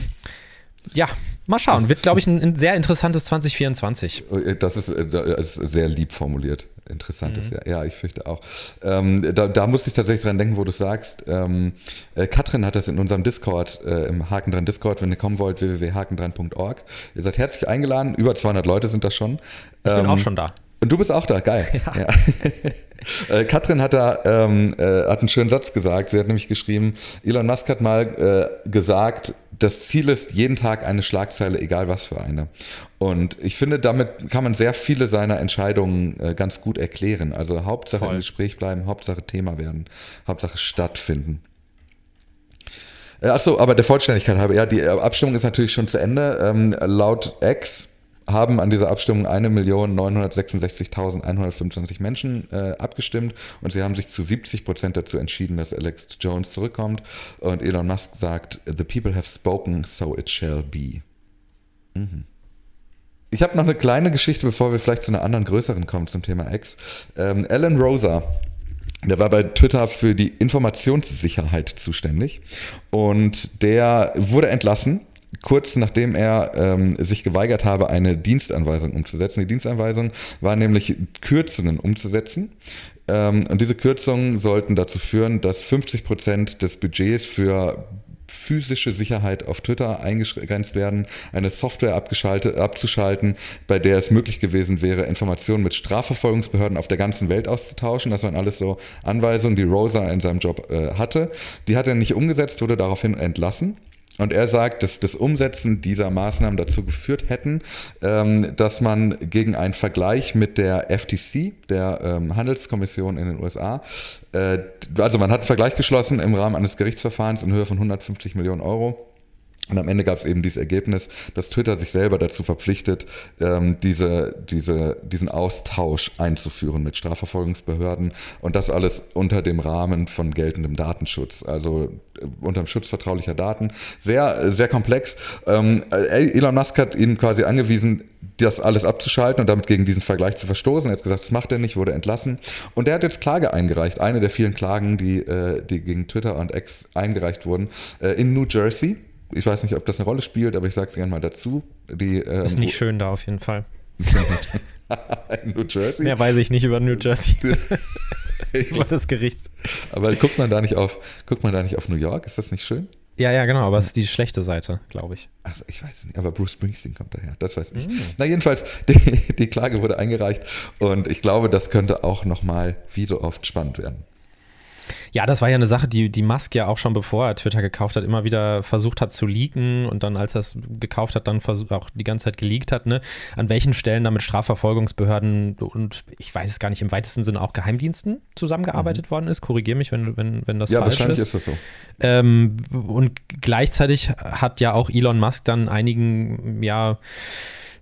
ja, mal schauen. Wird, glaube ich, ein, ein, sehr interessantes 2024. Das ist, äh, das ist sehr lieb formuliert. Interessantes mhm. Jahr. Ja, ich fürchte auch. Ähm, da, da musste ich tatsächlich dran denken, wo du sagst. Ähm, äh, Katrin hat das in unserem Discord, äh, im Haken dran Discord, wenn ihr kommen wollt, www.hakendran.org. Ihr seid herzlich eingeladen. Über 200 Leute sind das schon. Ich ähm, bin auch schon da. Und du bist auch da, geil. Ja. ja. äh, Katrin hat da ähm, äh, hat einen schönen Satz gesagt. Sie hat nämlich geschrieben, Elon Musk hat mal äh, gesagt, das Ziel ist jeden Tag eine Schlagzeile, egal was für eine. Und ich finde, damit kann man sehr viele seiner Entscheidungen äh, ganz gut erklären. Also Hauptsache Voll. im Gespräch bleiben, Hauptsache Thema werden, Hauptsache stattfinden. Äh, Achso, aber der Vollständigkeit halber, ja, die Abstimmung ist natürlich schon zu Ende. Ähm, laut X haben an dieser Abstimmung 1.966.125 Menschen äh, abgestimmt und sie haben sich zu 70 Prozent dazu entschieden, dass Alex Jones zurückkommt. Und Elon Musk sagt, The people have spoken, so it shall be. Mhm. Ich habe noch eine kleine Geschichte, bevor wir vielleicht zu einer anderen größeren kommen zum Thema X. Ähm, Alan Rosa, der war bei Twitter für die Informationssicherheit zuständig und der wurde entlassen kurz nachdem er ähm, sich geweigert habe, eine Dienstanweisung umzusetzen. Die Dienstanweisung war nämlich Kürzungen umzusetzen. Ähm, und diese Kürzungen sollten dazu führen, dass 50 Prozent des Budgets für physische Sicherheit auf Twitter eingegrenzt werden, eine Software abzuschalten, bei der es möglich gewesen wäre, Informationen mit Strafverfolgungsbehörden auf der ganzen Welt auszutauschen. Das waren alles so Anweisungen, die Rosa in seinem Job äh, hatte. Die hat er nicht umgesetzt, wurde daraufhin entlassen. Und er sagt, dass das Umsetzen dieser Maßnahmen dazu geführt hätten, ähm, dass man gegen einen Vergleich mit der FTC, der ähm, Handelskommission in den USA, äh, also man hat einen Vergleich geschlossen im Rahmen eines Gerichtsverfahrens in Höhe von 150 Millionen Euro und am Ende gab es eben dieses Ergebnis, dass Twitter sich selber dazu verpflichtet, ähm, diese, diese, diesen Austausch einzuführen mit Strafverfolgungsbehörden und das alles unter dem Rahmen von geltendem Datenschutz, also äh, unter dem Schutz vertraulicher Daten. Sehr, sehr komplex. Ähm, Elon Musk hat ihnen quasi angewiesen, das alles abzuschalten und damit gegen diesen Vergleich zu verstoßen. Er hat gesagt, das macht er nicht, wurde entlassen. Und er hat jetzt Klage eingereicht, eine der vielen Klagen, die, äh, die gegen Twitter und X eingereicht wurden, äh, in New Jersey ich weiß nicht, ob das eine Rolle spielt, aber ich sage es gerne mal dazu. Die, ähm, ist nicht schön da auf jeden Fall. in New Jersey? Mehr weiß ich nicht über New Jersey. über das Gericht. Aber guckt man da nicht auf, guckt man da nicht auf New York? Ist das nicht schön? Ja, ja, genau, aber es ist die schlechte Seite, glaube ich. Ach, ich weiß nicht, aber Bruce Springsteen kommt daher, das weiß ich. Mm. Na, jedenfalls, die, die, Klage wurde eingereicht und ich glaube, das könnte auch nochmal, wie so oft, spannend werden. Ja, das war ja eine Sache, die, die Musk ja auch schon bevor er Twitter gekauft hat, immer wieder versucht hat zu leaken und dann, als er es gekauft hat, dann auch die ganze Zeit geleakt hat, ne? An welchen Stellen damit Strafverfolgungsbehörden und ich weiß es gar nicht, im weitesten Sinne auch Geheimdiensten zusammengearbeitet mhm. worden ist. Korrigiere mich, wenn, wenn, wenn das ja, falsch ist. Ja, wahrscheinlich ist das so. Ähm, und gleichzeitig hat ja auch Elon Musk dann einigen, ja,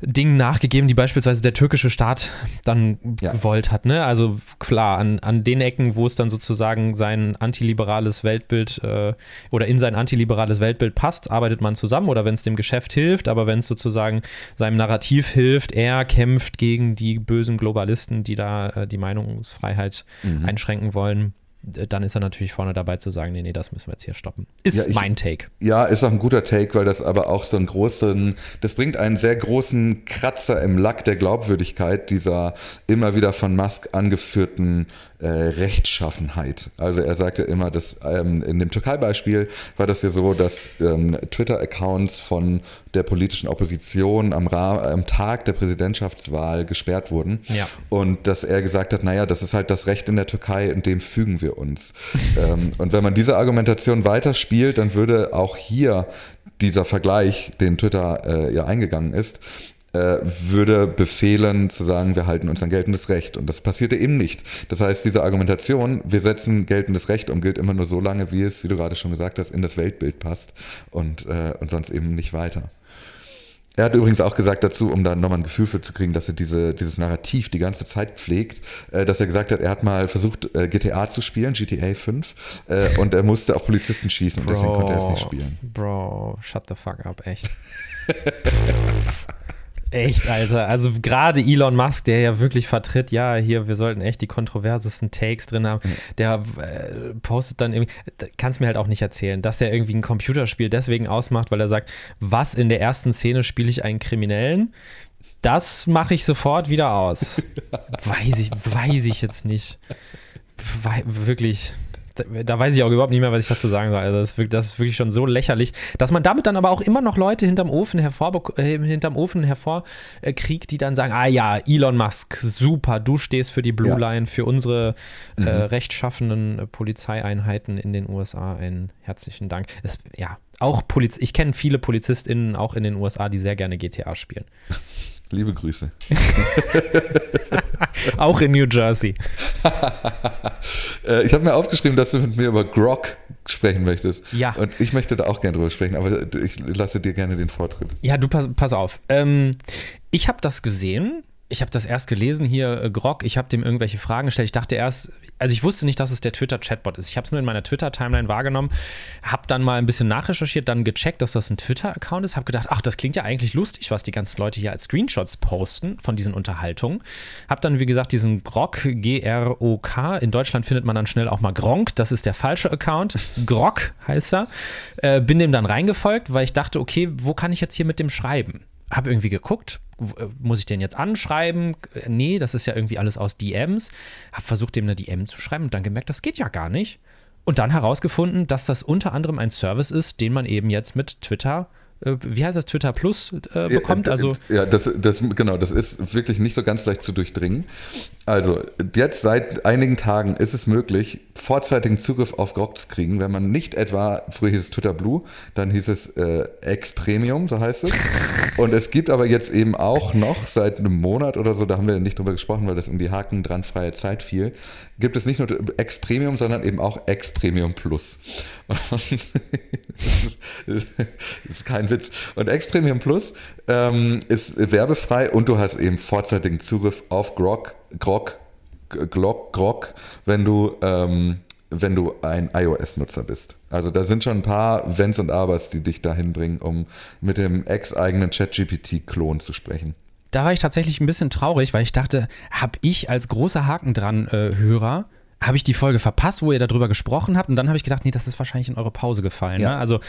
Dingen nachgegeben, die beispielsweise der türkische Staat dann Ja. gewollt hat. Ne? Also klar, an, an den Ecken, wo es dann sozusagen sein antiliberales Weltbild äh, oder in sein antiliberales Weltbild passt, arbeitet man zusammen oder wenn es dem Geschäft hilft, aber wenn es sozusagen seinem Narrativ hilft, er kämpft gegen die bösen Globalisten, die da äh, die Meinungsfreiheit Mhm. einschränken wollen, dann ist er natürlich vorne dabei zu sagen, nee, nee, das müssen wir jetzt hier stoppen. Ist Ja, ich- mein Take. Ja, ist auch ein guter Take, weil das aber auch so einen großen, das bringt einen sehr großen Kratzer im Lack der Glaubwürdigkeit dieser immer wieder von Musk angeführten äh, Rechtschaffenheit. Also er sagte immer, dass ähm, in dem Türkei-Beispiel war das ja so, dass ähm, Twitter-Accounts von der politischen Opposition am, am Tag der Präsidentschaftswahl gesperrt wurden. Ja. Und dass er gesagt hat, naja, das ist halt das Recht in der Türkei, in dem fügen wir uns. ähm, und wenn man diese Argumentation weiterspielt, dann würde auch hier dieser Vergleich, den Twitter äh, ja eingegangen ist, äh, würde befehlen zu sagen, wir halten uns an geltendes Recht. Und das passierte eben nicht. Das heißt, diese Argumentation, wir setzen geltendes Recht und gilt immer nur so lange, wie es, wie du gerade schon gesagt hast, in das Weltbild passt und, äh, und sonst eben nicht weiter. Er hat übrigens auch gesagt dazu, um da nochmal ein Gefühl für zu kriegen, dass er diese, dieses Narrativ die ganze Zeit pflegt, äh, dass er gesagt hat, er hat mal versucht, äh, GTA zu spielen, GTA 5, äh, und er musste auf Polizisten schießen und deswegen konnte er es nicht spielen. Bro, shut the fuck up, echt. Echt, Alter. Also gerade Elon Musk, der ja wirklich vertritt, ja, hier, wir sollten echt die kontroversesten Takes drin haben, der äh, postet dann irgendwie, kann es mir halt auch nicht erzählen, dass er irgendwie ein Computerspiel deswegen ausmacht, weil er sagt, was in der ersten Szene spiele ich einen Kriminellen? Das mache ich sofort wieder aus. weiß ich, weiß ich jetzt nicht. Wei- wirklich. Da, weiß ich auch überhaupt nicht mehr, was ich dazu sagen soll. Also das, ist wirklich, das ist wirklich schon so lächerlich, dass man damit dann aber auch immer noch Leute hinterm Ofen hervor, äh, hinterm Ofen hervorkriegt, die dann sagen: Ah ja, Elon Musk, super, du stehst für die Blue Ja. Line, für unsere äh, rechtschaffenden äh, Polizeieinheiten in den USA. Einen herzlichen Dank. Es, ja, auch Poliz ich kenne viele PolizistInnen auch in den USA, die sehr gerne GTA spielen. Liebe Grüße. Auch in New Jersey. Äh, ich habe mir aufgeschrieben, dass du mit mir über Grok sprechen möchtest. Ja. Und ich möchte da auch gerne drüber sprechen, aber ich lasse dir gerne den Vortritt. Ja, du pass, pass auf. Ähm, ich habe das gesehen. Ich habe das erst gelesen hier, äh, Grog. Ich habe dem irgendwelche Fragen gestellt. Ich dachte erst, also ich wusste nicht, dass es der Twitter-Chatbot ist. Ich habe es nur in meiner Twitter-Timeline wahrgenommen, habe dann mal ein bisschen nachrecherchiert, dann gecheckt, dass das ein Twitter-Account ist, habe gedacht, ach, das klingt ja eigentlich lustig, was die ganzen Leute hier als Screenshots posten von diesen Unterhaltungen. Habe dann, wie gesagt, diesen Grog, G-R-O-K. In Deutschland findet man dann schnell auch mal Gronk. Das ist der falsche Account. Grog heißt er. Äh, bin dem dann reingefolgt, weil ich dachte, okay, wo kann ich jetzt hier mit dem schreiben? Habe irgendwie geguckt, äh, muss ich den jetzt anschreiben? Nee, das ist ja irgendwie alles aus DMs. Habe versucht, dem eine DM zu schreiben und dann gemerkt, das geht ja gar nicht. Und dann herausgefunden, dass das unter anderem ein Service ist, den man eben jetzt mit Twitter, wie heißt das, Twitter Plus äh, bekommt. Ja, Also ja, das, das, genau, das ist wirklich nicht so ganz leicht zu durchdringen. Also, jetzt seit einigen Tagen ist es möglich, vorzeitigen Zugriff auf Grok zu kriegen, wenn man nicht etwa, früher hieß es Twitter Blue, dann hieß es äh, X Premium, so heißt es. Und es gibt aber jetzt eben auch noch seit einem Monat oder so, da haben wir nicht drüber gesprochen, weil das in die Haken dran freie Zeit fiel, gibt es nicht nur X Premium, sondern eben auch X Premium Plus. das, ist, kein Witz. Und X Premium Plus ähm, ist werbefrei und du hast eben vorzeitigen Zugriff auf Grok, Grok, Glock, Grok, wenn du, ähm, wenn du ein iOS-Nutzer bist. Also da sind schon ein paar Wenns und Abers, die dich dahin bringen, um mit dem ex-eigenen ChatGPT-Klon zu sprechen. Da war ich tatsächlich ein bisschen traurig, weil ich dachte, habe ich als großer Haken dran äh, Hörer, habe ich die Folge verpasst, wo ihr darüber gesprochen habt und dann habe ich gedacht, nee, das ist wahrscheinlich in eure Pause gefallen. Ja. Ne? Also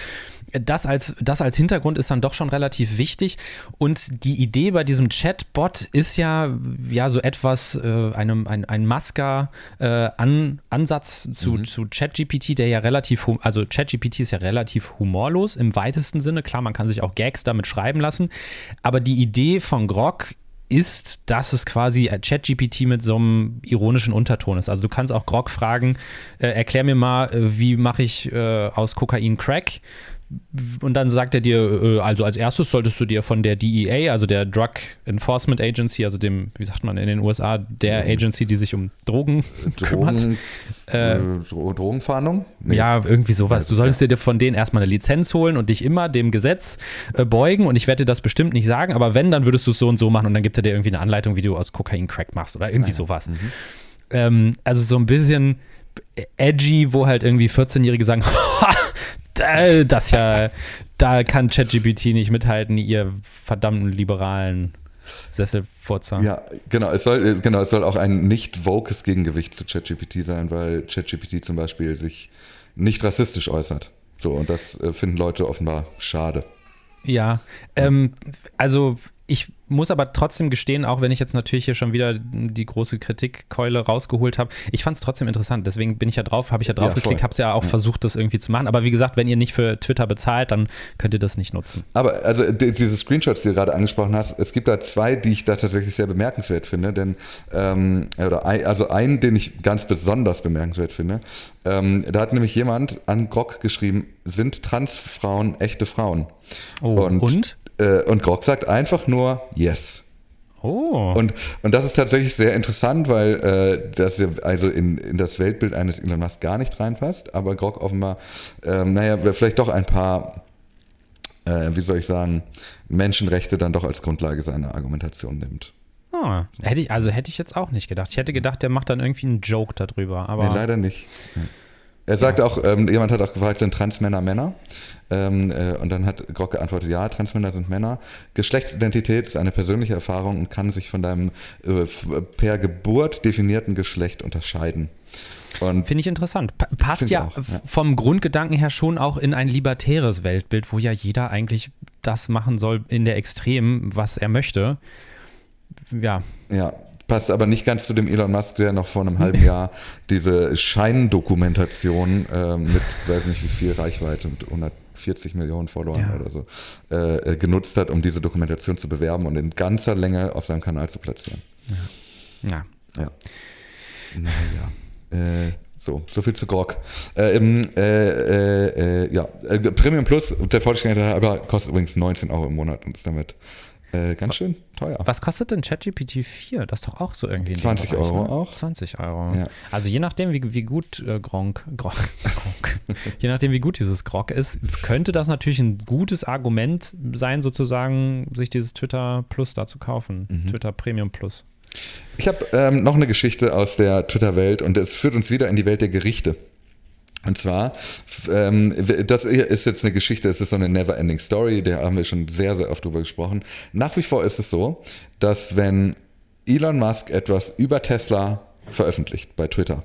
das als, das als Hintergrund ist dann doch schon relativ wichtig und die Idee bei diesem Chatbot ist ja, ja so etwas, äh, einem, ein, ein Masker äh, An, Ansatz zu, zu ChatGPT, der ja relativ, also ChatGPT ist ja relativ humorlos im weitesten Sinne. Klar, man kann sich auch Gags damit schreiben lassen, aber die Idee von Grok ist, dass es quasi ChatGPT mit so einem ironischen Unterton ist. Also du kannst auch Grog fragen, äh, erklär mir mal, äh, wie mache ich äh, aus Kokain Crack? Und dann sagt er dir, äh, also als erstes solltest du dir von der DEA, also der Drug Enforcement Agency, also dem, wie sagt man in den USA, der Agency, die sich um Drogen, kümmert. Drogen, äh, Drogenfahndung? Nee. Ja, irgendwie sowas. Du solltest dir von denen erstmal eine Lizenz holen und dich immer dem Gesetz äh, beugen und ich werde dir das bestimmt nicht sagen, aber wenn, dann würdest du es so und so machen und dann gibt er dir irgendwie eine Anleitung, wie du aus Kokain Crack machst oder irgendwie ja. sowas. Mhm. Ähm, also so ein bisschen edgy, wo halt irgendwie 14-Jährige sagen, das ja, da kann ChatGPT nicht mithalten, ihr verdammten liberalen Sesselfurzer. Ja, genau. Es soll, genau, es soll auch ein nicht vokes Gegengewicht zu ChatGPT sein, weil ChatGPT zum Beispiel sich nicht rassistisch äußert. So, und das äh, finden Leute offenbar schade. Ja, ähm, also ich muss aber trotzdem gestehen, auch wenn ich jetzt natürlich hier schon wieder die große Kritikkeule rausgeholt habe, ich fand es trotzdem interessant. Deswegen bin ich ja drauf, habe ich ja drauf ja, geklickt, habe es ja auch ja. versucht, das irgendwie zu machen. Aber wie gesagt, wenn ihr nicht für Twitter bezahlt, dann könnt ihr das nicht nutzen. Aber also diese Screenshots, die du gerade angesprochen hast, es gibt da zwei, die ich da tatsächlich sehr bemerkenswert finde. Denn ähm, oder ein, also einen, den ich ganz besonders bemerkenswert finde. Ähm, da hat nämlich jemand an Grog geschrieben, sind Transfrauen echte Frauen? Oh, und? und? Äh, und Grog sagt einfach nur Yes. Oh. Und, und das ist tatsächlich sehr interessant, weil äh, das ja also in, in das Weltbild eines Elon Musk gar nicht reinpasst, aber Grog offenbar, ähm, naja, vielleicht doch ein paar, äh, wie soll ich sagen, Menschenrechte dann doch als Grundlage seiner Argumentation nimmt. Oh, hätte ich, also hätte ich jetzt auch nicht gedacht. Ich hätte gedacht, der macht dann irgendwie einen Joke darüber. Aber nee, leider nicht. Er sagt ja. auch, ähm, jemand hat auch gefragt, sind Transmänner Männer? Ähm, äh, und dann hat Grock geantwortet, ja, Transmänner sind Männer. Geschlechtsidentität ist eine persönliche Erfahrung und kann sich von deinem äh, per Geburt definierten Geschlecht unterscheiden. Finde ich interessant. Pa passt ja, auch, ja, vom Grundgedanken her schon auch in ein libertäres Weltbild, wo ja jeder eigentlich das machen soll in der Extrem, was er möchte. Ja. Ja, passt aber nicht ganz zu dem Elon Musk, der noch vor einem halben Jahr diese Scheindokumentation äh, mit, weiß nicht wie viel Reichweite, mit 100 40 Millionen Followern ja. oder so, äh, äh, genutzt hat, um diese Dokumentation zu bewerben und in ganzer Länge auf seinem Kanal zu platzieren. Ja. Ja. ja. Naja. Äh, so, so viel zu Grog. Äh, im, äh, äh, ja, Premium Plus, der Vollständigkeit aber kostet übrigens 19 Euro im Monat und ist damit äh, ganz schön teuer. Was kostet denn ChatGPT 4? Das ist doch auch so irgendwie. 20 Bereich, Euro ne? auch. 20 Euro. Ja. Also je nachdem, wie, wie gut äh, Gronk, Gronk, Gronk je nachdem, wie gut dieses Grog ist, könnte das natürlich ein gutes Argument sein, sozusagen, sich dieses Twitter Plus da zu kaufen. Mhm. Twitter Premium Plus. Ich habe ähm, noch eine Geschichte aus der Twitter-Welt und es führt uns wieder in die Welt der Gerichte. Und zwar, ähm, das ist jetzt eine Geschichte, es ist so eine never-ending Story, da haben wir schon sehr, sehr oft drüber gesprochen. Nach wie vor ist es so, dass wenn Elon Musk etwas über Tesla veröffentlicht bei Twitter,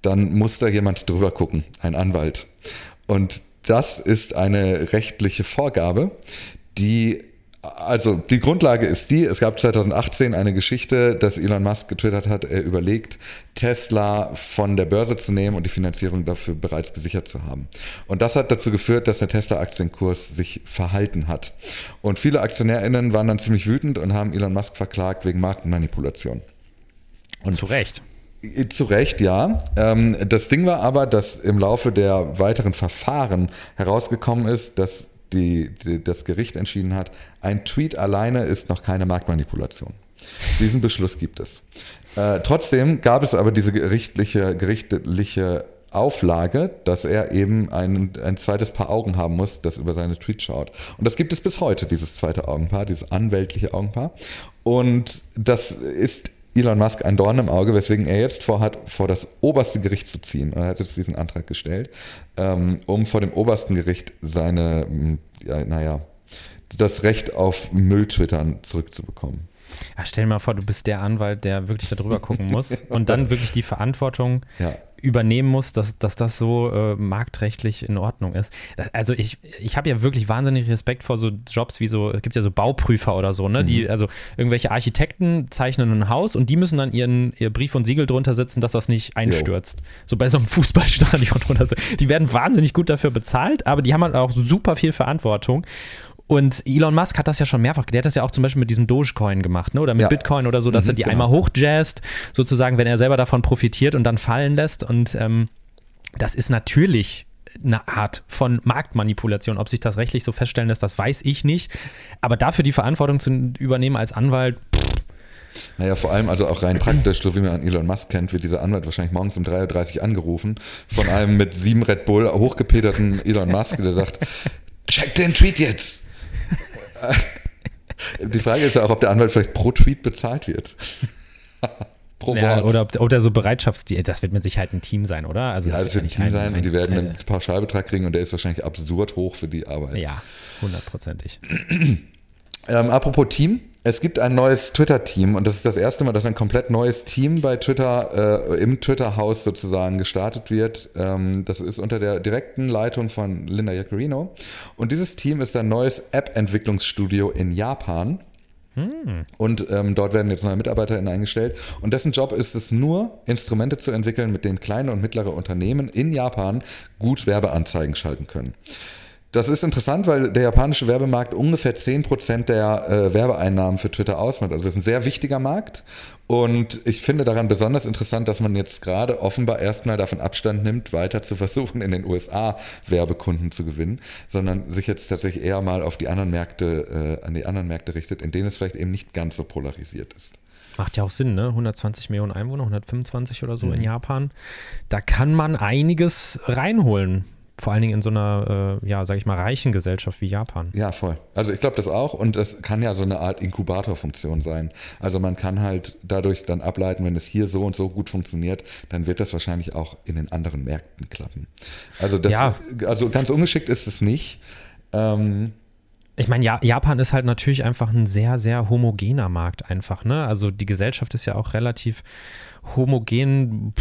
dann muss da jemand drüber gucken, ein Anwalt. Und das ist eine rechtliche Vorgabe, die also die Grundlage ist die, es gab 2018 eine Geschichte, dass Elon Musk getwittert hat, er überlegt, Tesla von der Börse zu nehmen und die Finanzierung dafür bereits gesichert zu haben. Und das hat dazu geführt, dass der Tesla-Aktienkurs sich verhalten hat. Und viele AktionärInnen waren dann ziemlich wütend und haben Elon Musk verklagt wegen Markenmanipulation. Und zu Recht. Zu Recht, ja. Ähm, das Ding war aber, dass im Laufe der weiteren Verfahren herausgekommen ist, dass die, die, das Gericht entschieden hat, ein Tweet alleine ist noch keine Marktmanipulation. Diesen Beschluss gibt es. Äh, trotzdem gab es aber diese gerichtliche, gerichtliche Auflage, dass er eben ein, ein zweites Paar Augen haben muss, das über seine Tweets schaut. Und das gibt es bis heute, dieses zweite Augenpaar, dieses anwältliche Augenpaar. Und das ist Elon Musk ein Dorn im Auge, weswegen er jetzt vorhat, vor das oberste Gericht zu ziehen. Und er hat jetzt diesen Antrag gestellt, ähm, um vor dem obersten Gericht seine, ja, naja, das Recht auf Mülltwittern zurückzubekommen. Ja, stell dir mal vor, du bist der Anwalt, der wirklich darüber gucken muss und dann wirklich die Verantwortung ja übernehmen muss, dass, dass das so äh, marktrechtlich in Ordnung ist. Also ich, ich habe ja wirklich wahnsinnig Respekt vor so Jobs wie so, es gibt ja so Bauprüfer oder so, ne? Mhm. Die, also irgendwelche Architekten zeichnen ein Haus und die müssen dann ihren, ihr Brief und Siegel drunter setzen, dass das nicht einstürzt. Jo. So bei so einem Fußballstadion oder so. Die werden wahnsinnig gut dafür bezahlt, aber die haben halt auch super viel Verantwortung. Und Elon Musk hat das ja schon mehrfach, der hat das ja auch zum Beispiel mit diesem Dogecoin gemacht, ne? oder mit ja. Bitcoin oder so, dass mhm, er die genau. einmal hochjazzt, sozusagen, wenn er selber davon profitiert und dann fallen lässt. Und ähm, das ist natürlich eine Art von Marktmanipulation. Ob sich das rechtlich so feststellen lässt, das weiß ich nicht. Aber dafür die Verantwortung zu übernehmen als Anwalt, naja, vor allem also auch rein praktisch, so wie man Elon Musk kennt, wird dieser Anwalt wahrscheinlich morgens um 3.30 Uhr angerufen von einem mit sieben Red Bull hochgepeterten Elon Musk, der sagt, check den Tweet jetzt. Die Frage ist ja auch, ob der Anwalt vielleicht pro Tweet bezahlt wird. pro ja, Wort. Oder ob, ob der so Bereitschaftsdienst, das wird mit Sicherheit ein Team sein, oder? Also ja, das, das wird ein Team ein, sein ein, und die werden einen Pauschalbetrag kriegen und der ist wahrscheinlich absurd hoch für die Arbeit. Ja, hundertprozentig. ähm, apropos Team, es gibt ein neues Twitter-Team und das ist das erste Mal, dass ein komplett neues Team bei Twitter, äh, im Twitter-Haus sozusagen gestartet wird. Ähm, das ist unter der direkten Leitung von Linda Yaccarino. Und dieses Team ist ein neues App-Entwicklungsstudio in Japan. Hm. Und ähm, dort werden jetzt neue MitarbeiterInnen eingestellt. Und dessen Job ist es nur, Instrumente zu entwickeln, mit denen kleine und mittlere Unternehmen in Japan gut Werbeanzeigen schalten können. Das ist interessant, weil der japanische Werbemarkt ungefähr 10% der äh, Werbeeinnahmen für Twitter ausmacht. Also das ist ein sehr wichtiger Markt. Und ich finde daran besonders interessant, dass man jetzt gerade offenbar erstmal davon Abstand nimmt, weiter zu versuchen, in den USA Werbekunden zu gewinnen, sondern sich jetzt tatsächlich eher mal auf die anderen Märkte, äh, an die anderen Märkte richtet, in denen es vielleicht eben nicht ganz so polarisiert ist. Macht ja auch Sinn, ne? 120 Millionen Einwohner, 125 oder so mhm. in Japan. Da kann man einiges reinholen vor allen Dingen in so einer, äh, ja, sag ich mal, reichen Gesellschaft wie Japan. Ja, voll. Also ich glaube das auch und das kann ja so eine Art Inkubatorfunktion sein. Also man kann halt dadurch dann ableiten, wenn es hier so und so gut funktioniert, dann wird das wahrscheinlich auch in den anderen Märkten klappen. Also das, ja. also ganz ungeschickt ist es nicht. Ähm, ich meine, ja, Japan ist halt natürlich einfach ein sehr, sehr homogener Markt einfach. Ne? Also die Gesellschaft ist ja auch relativ homogen,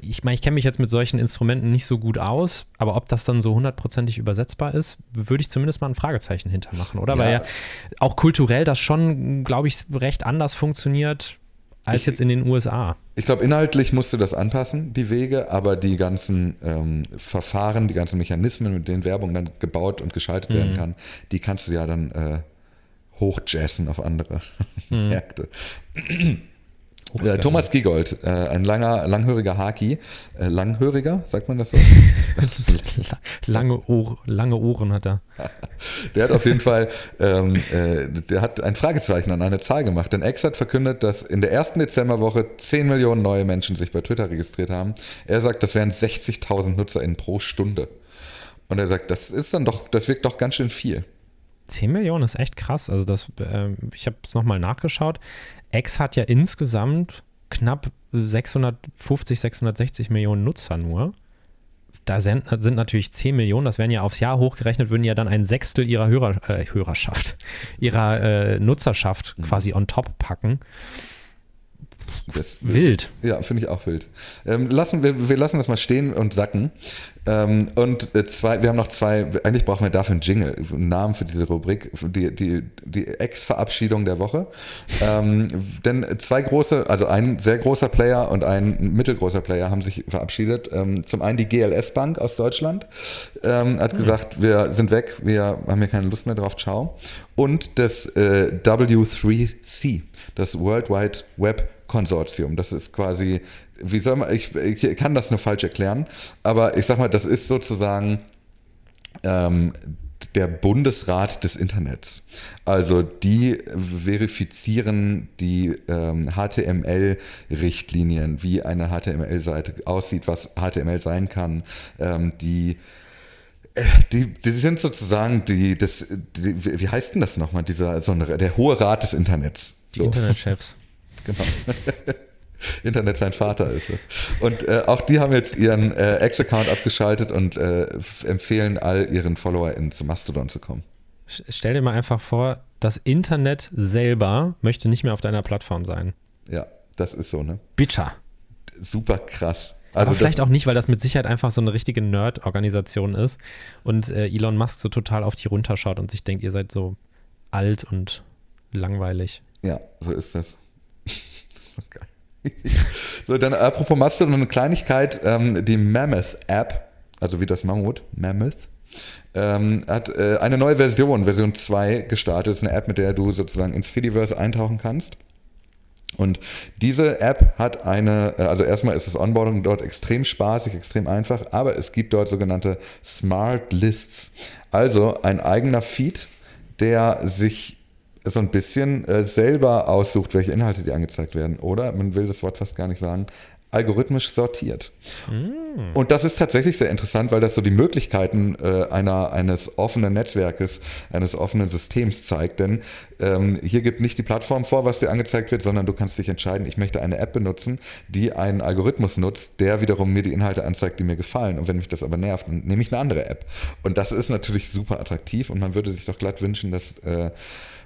ich meine, ich kenne mich jetzt mit solchen Instrumenten nicht so gut aus, aber ob das dann so hundertprozentig übersetzbar ist, würde ich zumindest mal ein Fragezeichen hintermachen, oder? Ja. Weil ja auch kulturell das schon, glaube ich, recht anders funktioniert als ich, jetzt in den USA. Ich glaube, inhaltlich musst du das anpassen, die Wege, aber die ganzen ähm, Verfahren, die ganzen Mechanismen, mit denen Werbung dann gebaut und geschaltet mhm. werden kann, die kannst du ja dann äh, hochjazzen auf andere mhm. Märkte. Äh, Thomas Giegold, äh, ein langer, langhöriger Haki. Äh, langhöriger, sagt man das so? lange, Ohr, lange Ohren hat er. Der hat auf jeden Fall, ähm, äh, der hat ein Fragezeichen an eine Zahl gemacht. Denn X hat verkündet, dass in der ersten Dezemberwoche 10 Millionen neue Menschen sich bei Twitter registriert haben. Er sagt, das wären 60.000 NutzerInnen pro Stunde. Und er sagt, das ist dann doch, das wirkt doch ganz schön viel. 10 Millionen ist echt krass. Also das, äh, ich habe es nochmal nachgeschaut. X hat ja insgesamt knapp 650, 660 Millionen Nutzer nur. Da sind, sind, natürlich 10 Millionen, das wären ja aufs Jahr hochgerechnet, würden ja dann ein Sechstel ihrer Hörer, äh, Hörerschaft, ihrer äh, Nutzerschaft mhm. quasi on top packen. Das, wild. Ja, finde ich auch wild. Ähm, lassen, wir, wir lassen das mal stehen und sacken. Ähm, und äh, zwei, wir haben noch zwei, eigentlich brauchen wir dafür einen Jingle, einen Namen für diese Rubrik, die, die, die Ex-Verabschiedung der Woche. Ähm, denn zwei große, also ein sehr großer Player und ein mittelgroßer Player haben sich verabschiedet. Ähm, zum einen die GLS Bank aus Deutschland ähm, hat gesagt, wir sind weg, wir haben hier keine Lust mehr drauf, ciao. Und das äh, W3C, das World Wide Web Konsortium. Das ist quasi, wie soll man, ich, ich kann das nur falsch erklären, aber ich sag mal, das ist sozusagen ähm, der Bundesrat des Internets. Also die verifizieren die ähm, HTML-Richtlinien, wie eine HTML-Seite aussieht, was HTML sein kann. Ähm, die, äh, die, die sind sozusagen die, das, die, wie heißt denn das nochmal, dieser, so eine, der hohe Rat des Internets. Die. Internetchefs. Genau. Internet sein Vater ist es. Und äh, auch die haben jetzt ihren äh, X-Account abgeschaltet und äh, empfehlen all ihren FollowerInnen zu Mastodon zu kommen. Stell dir mal einfach vor, das Internet selber möchte nicht mehr auf deiner Plattform sein. Ja, das ist so, ne? Bitter. Super krass. Also Aber vielleicht auch nicht, weil das mit Sicherheit einfach so eine richtige Nerd-Organisation ist und äh, Elon Musk so total auf die runterschaut und sich denkt, ihr seid so alt und langweilig. Ja, so ist das. so, dann apropos Mastodon, eine Kleinigkeit, ähm, die Mammoth-App, also wie das Mammut, Mammoth, ähm, hat äh, eine neue Version, Version 2 gestartet. Das ist eine App, mit der du sozusagen ins Fediverse eintauchen kannst. Und diese App hat eine, äh, also erstmal ist das Onboarding dort extrem spaßig, extrem einfach, aber es gibt dort sogenannte Smart Lists. Also ein eigener Feed, der sich so ein bisschen äh, selber aussucht, welche Inhalte die angezeigt werden. Oder, man will das Wort fast gar nicht sagen, algorithmisch sortiert. Mm. Und das ist tatsächlich sehr interessant, weil das so die Möglichkeiten äh, einer, eines offenen Netzwerkes, eines offenen Systems zeigt. Denn ähm, hier gibt nicht die Plattform vor, was dir angezeigt wird, sondern du kannst dich entscheiden, ich möchte eine App benutzen, die einen Algorithmus nutzt, der wiederum mir die Inhalte anzeigt, die mir gefallen. Und wenn mich das aber nervt, dann nehme ich eine andere App. Und das ist natürlich super attraktiv und man würde sich doch glatt wünschen, dass äh,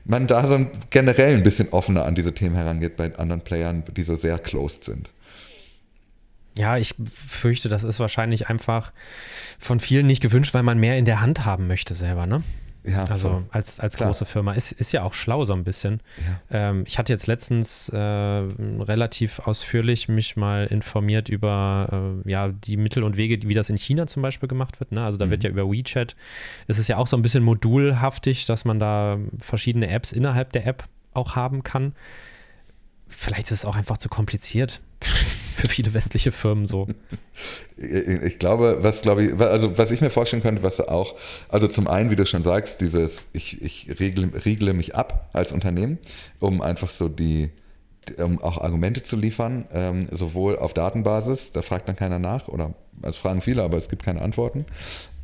man da so generell ein bisschen offener an diese Themen herangeht bei anderen Playern, die so sehr closed sind. Ja, ich fürchte, das ist wahrscheinlich einfach von vielen nicht gewünscht, weil man mehr in der Hand haben möchte selber, ne? Ja, also voll. als, als große Firma. Ist, ist ja auch schlau so ein bisschen. Ja. Ähm, ich hatte jetzt letztens äh, relativ ausführlich mich mal informiert über äh, ja, die Mittel und Wege, wie das in China zum Beispiel gemacht wird. Ne? Also da mhm. wird ja über WeChat, es ist ja auch so ein bisschen modulhaftig, dass man da verschiedene Apps innerhalb der App auch haben kann. Vielleicht ist es auch einfach zu kompliziert für viele westliche Firmen so. Ich glaube, was glaube ich, also was ich mir vorstellen könnte, was auch, also zum einen, wie du schon sagst, dieses, ich, ich regle, regle mich ab als Unternehmen, um einfach so die, um auch Argumente zu liefern, ähm, sowohl auf Datenbasis, da fragt dann keiner nach, oder es fragen viele, aber es gibt keine Antworten.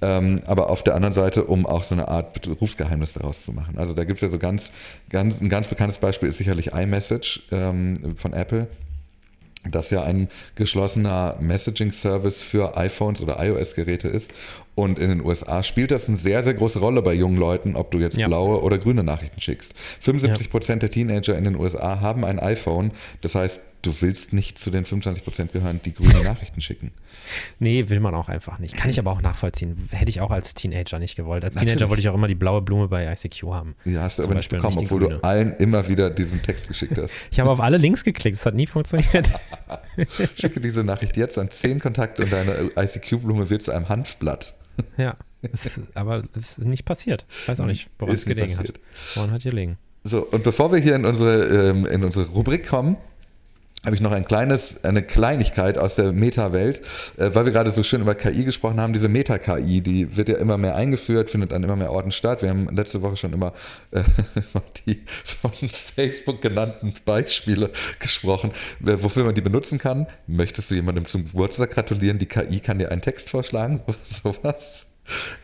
Ähm, aber auf der anderen Seite, um auch so eine Art Berufsgeheimnis daraus zu machen. Also da gibt es ja so ganz, ganz, ein ganz bekanntes Beispiel ist sicherlich iMessage ähm, von Apple das ja ein geschlossener Messaging-Service für iPhones oder iOS-Geräte ist. Und in den USA spielt das eine sehr, sehr große Rolle bei jungen Leuten, ob du jetzt ja. blaue oder grüne Nachrichten schickst. 75 Prozent ja. der Teenager in den USA haben ein iPhone. Das heißt, du willst nicht zu den 25 Prozent gehören, die grüne Nachrichten schicken. Nee, will man auch einfach nicht. Kann ich aber auch nachvollziehen. Hätte ich auch als Teenager nicht gewollt. Als Natürlich. Teenager wollte ich auch immer die blaue Blume bei ICQ haben. Ja, hast du aber nicht bekommen, obwohl grüne. du allen immer wieder diesen Text geschickt hast. ich habe auf alle Links geklickt, es hat nie funktioniert. Schicke diese Nachricht jetzt an 10 Kontakte und deine ICQ-Blume wird zu einem Hanfblatt. Ja, es, aber es ist nicht passiert. Ich weiß auch nicht, woran es gelegen passiert. hat. Woran hat gelegen. So, und bevor wir hier in unsere, ähm, in unsere Rubrik kommen, habe ich noch ein kleines, eine Kleinigkeit aus der Meta-Welt, äh, weil wir gerade so schön über KI gesprochen haben. Diese Meta-KI, die wird ja immer mehr eingeführt, findet an immer mehr Orten statt. Wir haben letzte Woche schon immer äh, die von Facebook genannten Beispiele gesprochen, äh, wofür man die benutzen kann. Möchtest du jemandem zum Geburtstag gratulieren? Die KI kann dir einen Text vorschlagen, sowas.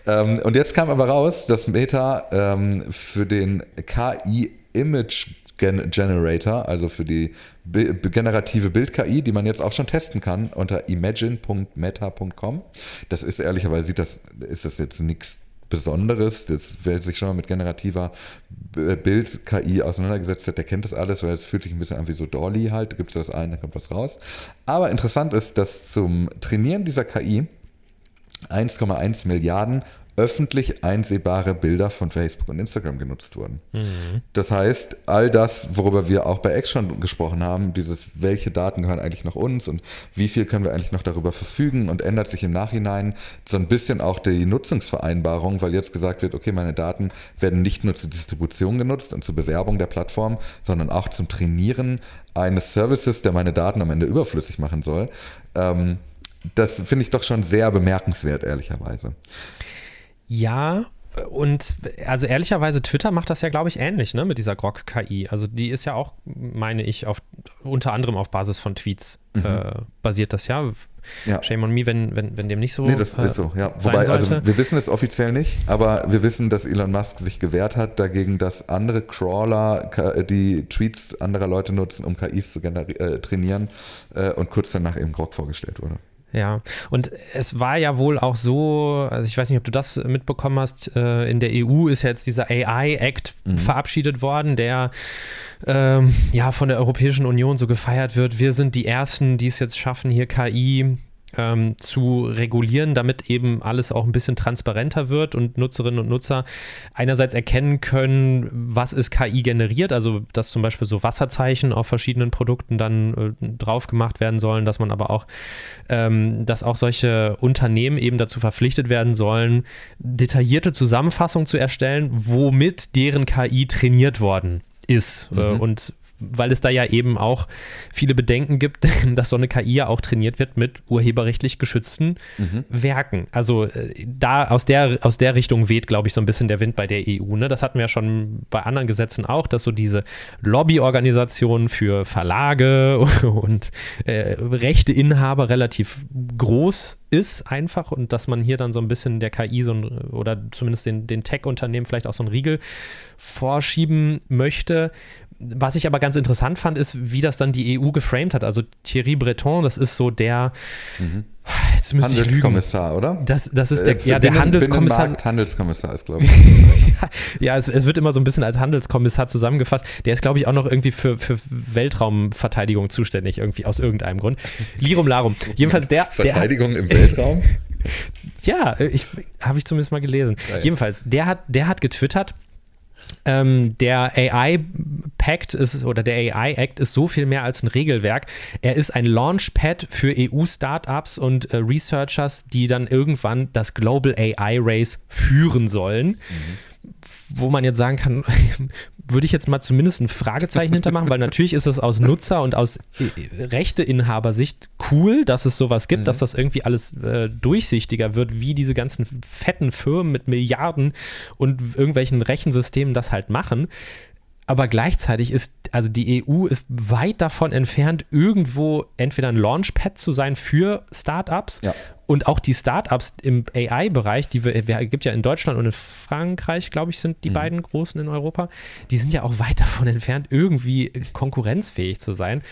Ähm, und jetzt kam aber raus, dass Meta ähm, für den KI-Image Gen Generator, also für die generative Bild-KI, die man jetzt auch schon testen kann unter imagine.meta.com. Das ist ehrlicherweise sieht das, ist das jetzt nichts Besonderes. Das, wer sich schon mal mit generativer Bild-KI auseinandergesetzt hat, der kennt das alles, weil es fühlt sich ein bisschen an wie so Dolly halt. Da gibt es was ein, dann kommt was raus. Aber interessant ist, dass zum Trainieren dieser KI 1,1 Milliarden öffentlich einsehbare Bilder von Facebook und Instagram genutzt wurden. Mhm. Das heißt, all das, worüber wir auch bei X schon gesprochen haben, dieses, welche Daten gehören eigentlich noch uns und wie viel können wir eigentlich noch darüber verfügen und ändert sich im Nachhinein so ein bisschen auch die Nutzungsvereinbarung, weil jetzt gesagt wird, okay, meine Daten werden nicht nur zur Distribution genutzt und zur Bewerbung der Plattform, sondern auch zum Trainieren eines Services, der meine Daten am Ende überflüssig machen soll. Ähm, das finde ich doch schon sehr bemerkenswert, ehrlicherweise. Ja, und also ehrlicherweise, Twitter macht das ja, glaube ich, ähnlich, ne, mit dieser Grok-KI. Also die ist ja auch, meine ich, auf, unter anderem auf Basis von Tweets mhm. äh, basiert das ja. ja. Shame on me, wenn, wenn, wenn dem nicht so Nee, das äh, ist so, ja. Wobei, also wir wissen es offiziell nicht, aber wir wissen, dass Elon Musk sich gewehrt hat dagegen, dass andere Crawler die Tweets anderer Leute nutzen, um KIs zu äh, trainieren äh, und kurz danach eben Grok vorgestellt wurde. Ja, und es war ja wohl auch so, also ich weiß nicht, ob du das mitbekommen hast, äh, in der EU ist ja jetzt dieser AI-Act mhm. verabschiedet worden, der ähm, ja von der Europäischen Union so gefeiert wird. Wir sind die Ersten, die es jetzt schaffen, hier KI ähm, zu regulieren, damit eben alles auch ein bisschen transparenter wird und Nutzerinnen und Nutzer einerseits erkennen können, was ist KI generiert, also dass zum Beispiel so Wasserzeichen auf verschiedenen Produkten dann äh, drauf gemacht werden sollen, dass man aber auch, ähm, dass auch solche Unternehmen eben dazu verpflichtet werden sollen, detaillierte Zusammenfassungen zu erstellen, womit deren KI trainiert worden ist äh, mhm. äh, und weil es da ja eben auch viele Bedenken gibt, dass so eine KI ja auch trainiert wird mit urheberrechtlich geschützten mhm. Werken. Also äh, da aus der, aus der Richtung weht, glaube ich, so ein bisschen der Wind bei der EU. Ne? Das hatten wir ja schon bei anderen Gesetzen auch, dass so diese Lobbyorganisationen für Verlage und äh, Rechteinhaber relativ groß ist einfach und dass man hier dann so ein bisschen der KI so ein, oder zumindest den, den Tech-Unternehmen vielleicht auch so einen Riegel vorschieben möchte. Was ich aber ganz interessant fand, ist, wie das dann die EU geframed hat. Also Thierry Breton, das ist so der mhm. Handelskommissar, oder? Das, das ist der, äh, ja, der Binnen, Handelskommissar. Binnenmarkt Handelskommissar ist, glaube ich. ja, es, es, wird immer so ein bisschen als Handelskommissar zusammengefasst. Der ist, glaube ich, auch noch irgendwie für, für Weltraumverteidigung zuständig, irgendwie aus irgendeinem Grund. Lirum Larum. Jedenfalls der. Verteidigung der im Weltraum? ja, ich habe ich zumindest mal gelesen. Ja, ja. Jedenfalls, der hat, der hat getwittert, ähm, der AI-Pact ist oder der AI-Act ist so viel mehr als ein Regelwerk. Er ist ein Launchpad für EU-Startups und äh, Researchers, die dann irgendwann das Global AI Race führen sollen. Mhm wo man jetzt sagen kann, würde ich jetzt mal zumindest ein Fragezeichen hintermachen, weil natürlich ist es aus Nutzer und aus äh, Rechteinhabersicht cool, dass es sowas gibt, mhm. dass das irgendwie alles äh, durchsichtiger wird, wie diese ganzen fetten Firmen mit Milliarden und irgendwelchen Rechensystemen das halt machen. Aber gleichzeitig ist, also die EU ist weit davon entfernt, irgendwo entweder ein Launchpad zu sein für Startups ja. Und auch die Startups im AI-Bereich, die wir, wir gibt ja in Deutschland und in Frankreich, glaube ich, sind die mhm. beiden großen in Europa, die sind ja auch weit davon entfernt, irgendwie konkurrenzfähig zu sein.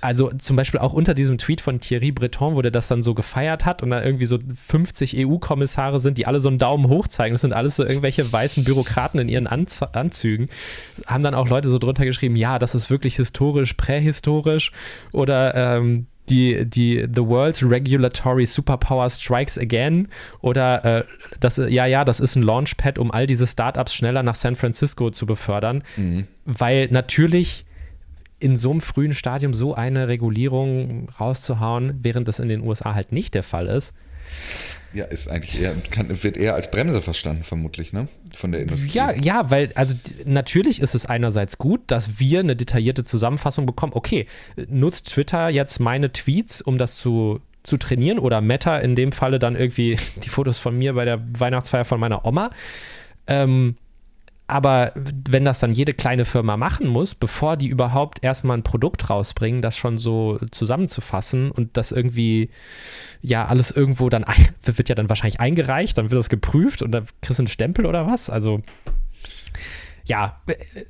Also zum Beispiel auch unter diesem Tweet von Thierry Breton, wo der das dann so gefeiert hat und da irgendwie so 50 EU-Kommissare sind, die alle so einen Daumen hoch zeigen. Das sind alles so irgendwelche weißen Bürokraten in ihren Anz Anzügen. Haben dann auch Leute so drunter geschrieben, ja, das ist wirklich historisch, prähistorisch oder ähm, die, die The World's Regulatory Superpower Strikes Again oder äh, das, ja, ja, das ist ein Launchpad, um all diese Startups schneller nach San Francisco zu befördern, mhm. weil natürlich in so einem frühen Stadium so eine Regulierung rauszuhauen, während das in den USA halt nicht der Fall ist, ja, ist eigentlich eher, kann, wird eher als Bremse verstanden, vermutlich, ne? Von der Industrie. Ja, ja, weil, also natürlich ist es einerseits gut, dass wir eine detaillierte Zusammenfassung bekommen. Okay, nutzt Twitter jetzt meine Tweets, um das zu, zu trainieren oder Meta in dem Falle dann irgendwie die Fotos von mir bei der Weihnachtsfeier von meiner Oma. Ähm, aber wenn das dann jede kleine Firma machen muss, bevor die überhaupt erstmal ein Produkt rausbringen, das schon so zusammenzufassen und das irgendwie, ja, alles irgendwo dann, ein, wird ja dann wahrscheinlich eingereicht, dann wird das geprüft und dann kriegst du einen Stempel oder was? Also, ja,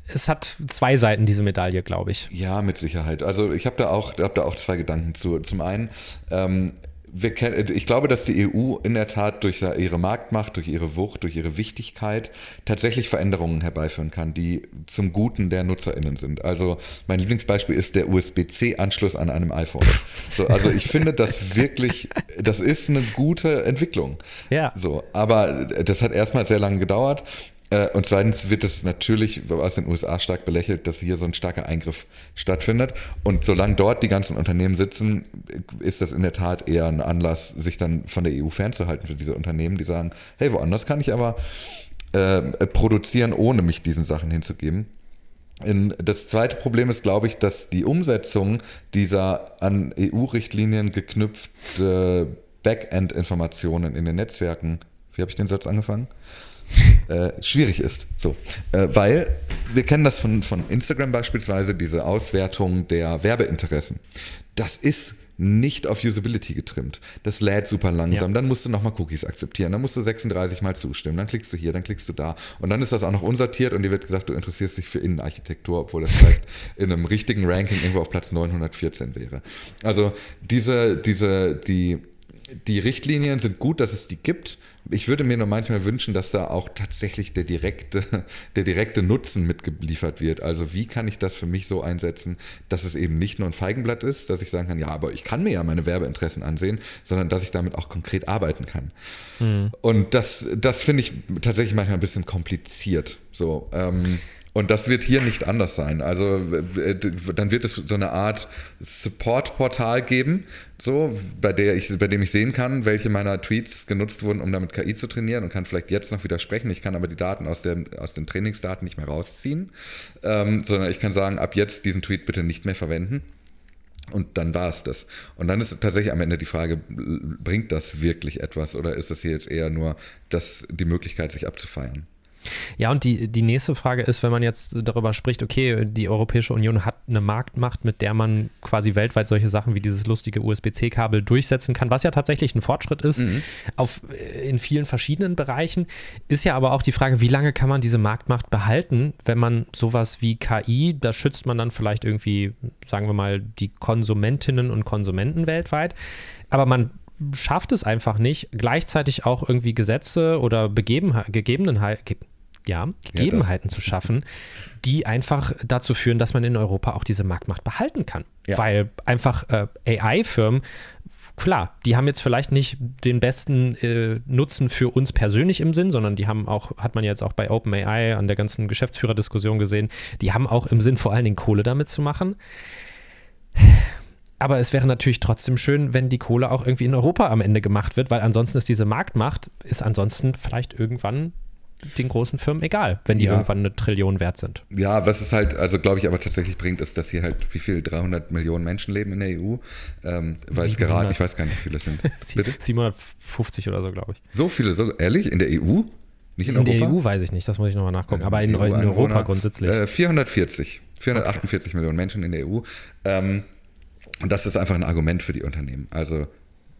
es hat zwei Seiten, diese Medaille, glaube ich. Ja, mit Sicherheit. Also ich habe da, hab da auch zwei Gedanken zu. Zum einen, ähm, kennen, ich glaube, dass die EU in der Tat durch ihre Marktmacht, durch ihre Wucht, durch ihre Wichtigkeit tatsächlich Veränderungen herbeiführen kann, die zum Guten der NutzerInnen sind. Also mein Lieblingsbeispiel ist der USB-C-Anschluss an einem iPhone. So, also ich finde das wirklich, das ist eine gute Entwicklung. Ja. So, aber das hat erstmal sehr lange gedauert. Äh, und zweitens wird es natürlich aus den USA stark belächelt, dass hier so ein starker Eingriff stattfindet. Und solange dort die ganzen Unternehmen sitzen, ist das in der Tat eher ein Anlass, sich dann von der EU fernzuhalten für diese Unternehmen, die sagen, hey, woanders kann ich aber äh, produzieren, ohne mich diesen Sachen hinzugeben. Das zweite Problem ist, glaube ich, dass die Umsetzung dieser an EU-Richtlinien geknüpfte Backend-Informationen in den Netzwerken, wie habe ich den Satz angefangen? Äh, schwierig ist. So. Äh, weil wir kennen das von, von Instagram beispielsweise, diese Auswertung der Werbeinteressen. Das ist nicht auf Usability getrimmt. Das lädt super langsam. Ja. Dann musst du nochmal Cookies akzeptieren. Dann musst du 36 Mal zustimmen. Dann klickst du hier, dann klickst du da. Und dann ist das auch noch unsortiert und dir wird gesagt, du interessierst dich für Innenarchitektur, obwohl das vielleicht in einem richtigen Ranking irgendwo auf Platz 914 wäre. Also diese, diese, die, die Richtlinien sind gut, dass es die gibt ich würde mir nur manchmal wünschen, dass da auch tatsächlich der direkte, der direkte Nutzen mitgeliefert wird. Also wie kann ich das für mich so einsetzen, dass es eben nicht nur ein Feigenblatt ist, dass ich sagen kann, ja, aber ich kann mir ja meine Werbeinteressen ansehen, sondern dass ich damit auch konkret arbeiten kann. Mhm. Und das, das finde ich tatsächlich manchmal ein bisschen kompliziert. So, ähm, Und das wird hier nicht anders sein. Also äh, dann wird es so eine Art Support-Portal geben, so, bei, der ich, bei dem ich sehen kann, welche meiner Tweets genutzt wurden, um damit KI zu trainieren und kann vielleicht jetzt noch widersprechen. Ich kann aber die Daten aus, der, aus den Trainingsdaten nicht mehr rausziehen, ähm, sondern ich kann sagen, ab jetzt diesen Tweet bitte nicht mehr verwenden. Und dann war es das. Und dann ist tatsächlich am Ende die Frage, bringt das wirklich etwas oder ist das hier jetzt eher nur das, die Möglichkeit, sich abzufeiern? Ja, und die, die nächste Frage ist, wenn man jetzt darüber spricht, okay, die Europäische Union hat eine Marktmacht, mit der man quasi weltweit solche Sachen wie dieses lustige USB-C-Kabel durchsetzen kann, was ja tatsächlich ein Fortschritt ist, mhm. auf, äh, in vielen verschiedenen Bereichen, ist ja aber auch die Frage, wie lange kann man diese Marktmacht behalten, wenn man sowas wie KI, da schützt man dann vielleicht irgendwie, sagen wir mal, die Konsumentinnen und Konsumenten weltweit, aber man schafft es einfach nicht, gleichzeitig auch irgendwie Gesetze oder Begebenheit, Gegebenenheit, ja, Gegebenheiten ja, zu schaffen, die einfach dazu führen, dass man in Europa auch diese Marktmacht behalten kann. Ja. Weil einfach äh, AI-Firmen, klar, die haben jetzt vielleicht nicht den besten äh, Nutzen für uns persönlich im Sinn, sondern die haben auch, hat man jetzt auch bei OpenAI an der ganzen Geschäftsführerdiskussion gesehen, die haben auch im Sinn vor allen Dingen Kohle damit zu machen. Aber es wäre natürlich trotzdem schön, wenn die Kohle auch irgendwie in Europa am Ende gemacht wird, weil ansonsten ist diese Marktmacht, ist ansonsten vielleicht irgendwann den großen Firmen egal, wenn die ja. irgendwann eine Trillion wert sind. Ja, was es halt, also glaube ich, aber tatsächlich bringt, ist, dass hier halt, wie viel, 300 Millionen Menschen leben in der EU, ähm, weil es gerade, ich weiß gar nicht, wie viele es sind. Bitte? 750 oder so, glaube ich. So viele, so, ehrlich, in der EU? Nicht in, in Europa? In der EU weiß ich nicht, das muss ich nochmal nachgucken, aber in, in Europa grundsätzlich. Äh, 440, 448 okay. Millionen Menschen in der EU. Ähm, und das ist einfach ein Argument für die Unternehmen. Also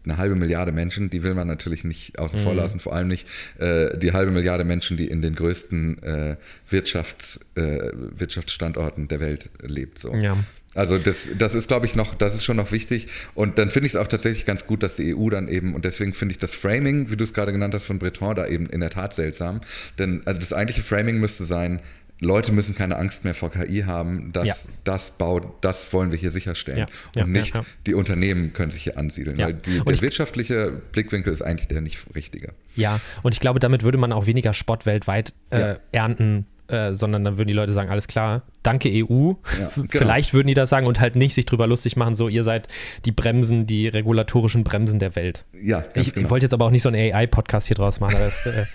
eine halbe Milliarde Menschen, die will man natürlich nicht außen vor mhm. lassen, vor allem nicht äh, die halbe Milliarde Menschen, die in den größten äh, Wirtschafts, äh, Wirtschaftsstandorten der Welt lebt. So. Ja. Also das, das ist, glaube ich, noch, das ist schon noch wichtig. Und dann finde ich es auch tatsächlich ganz gut, dass die EU dann eben, und deswegen finde ich das Framing, wie du es gerade genannt hast, von Breton da eben in der Tat seltsam. Denn also das eigentliche Framing müsste sein, Leute müssen keine Angst mehr vor KI haben. Das, ja. das, baut, das wollen wir hier sicherstellen. Ja. Ja, und nicht die Unternehmen können sich hier ansiedeln. Weil die, der wirtschaftliche Blickwinkel ist eigentlich der nicht richtige. Ja, und ich glaube, damit würde man auch weniger Spott weltweit äh, ernten. Äh, sondern dann würden die Leute sagen, alles klar, danke EU. Genau. Vielleicht würden die das sagen und halt nicht sich drüber lustig machen, so ihr seid die Bremsen, die regulatorischen Bremsen der Welt. Ja, ich, genau. ich wollte jetzt aber auch nicht so einen AI-Podcast hier draus machen. Das, äh,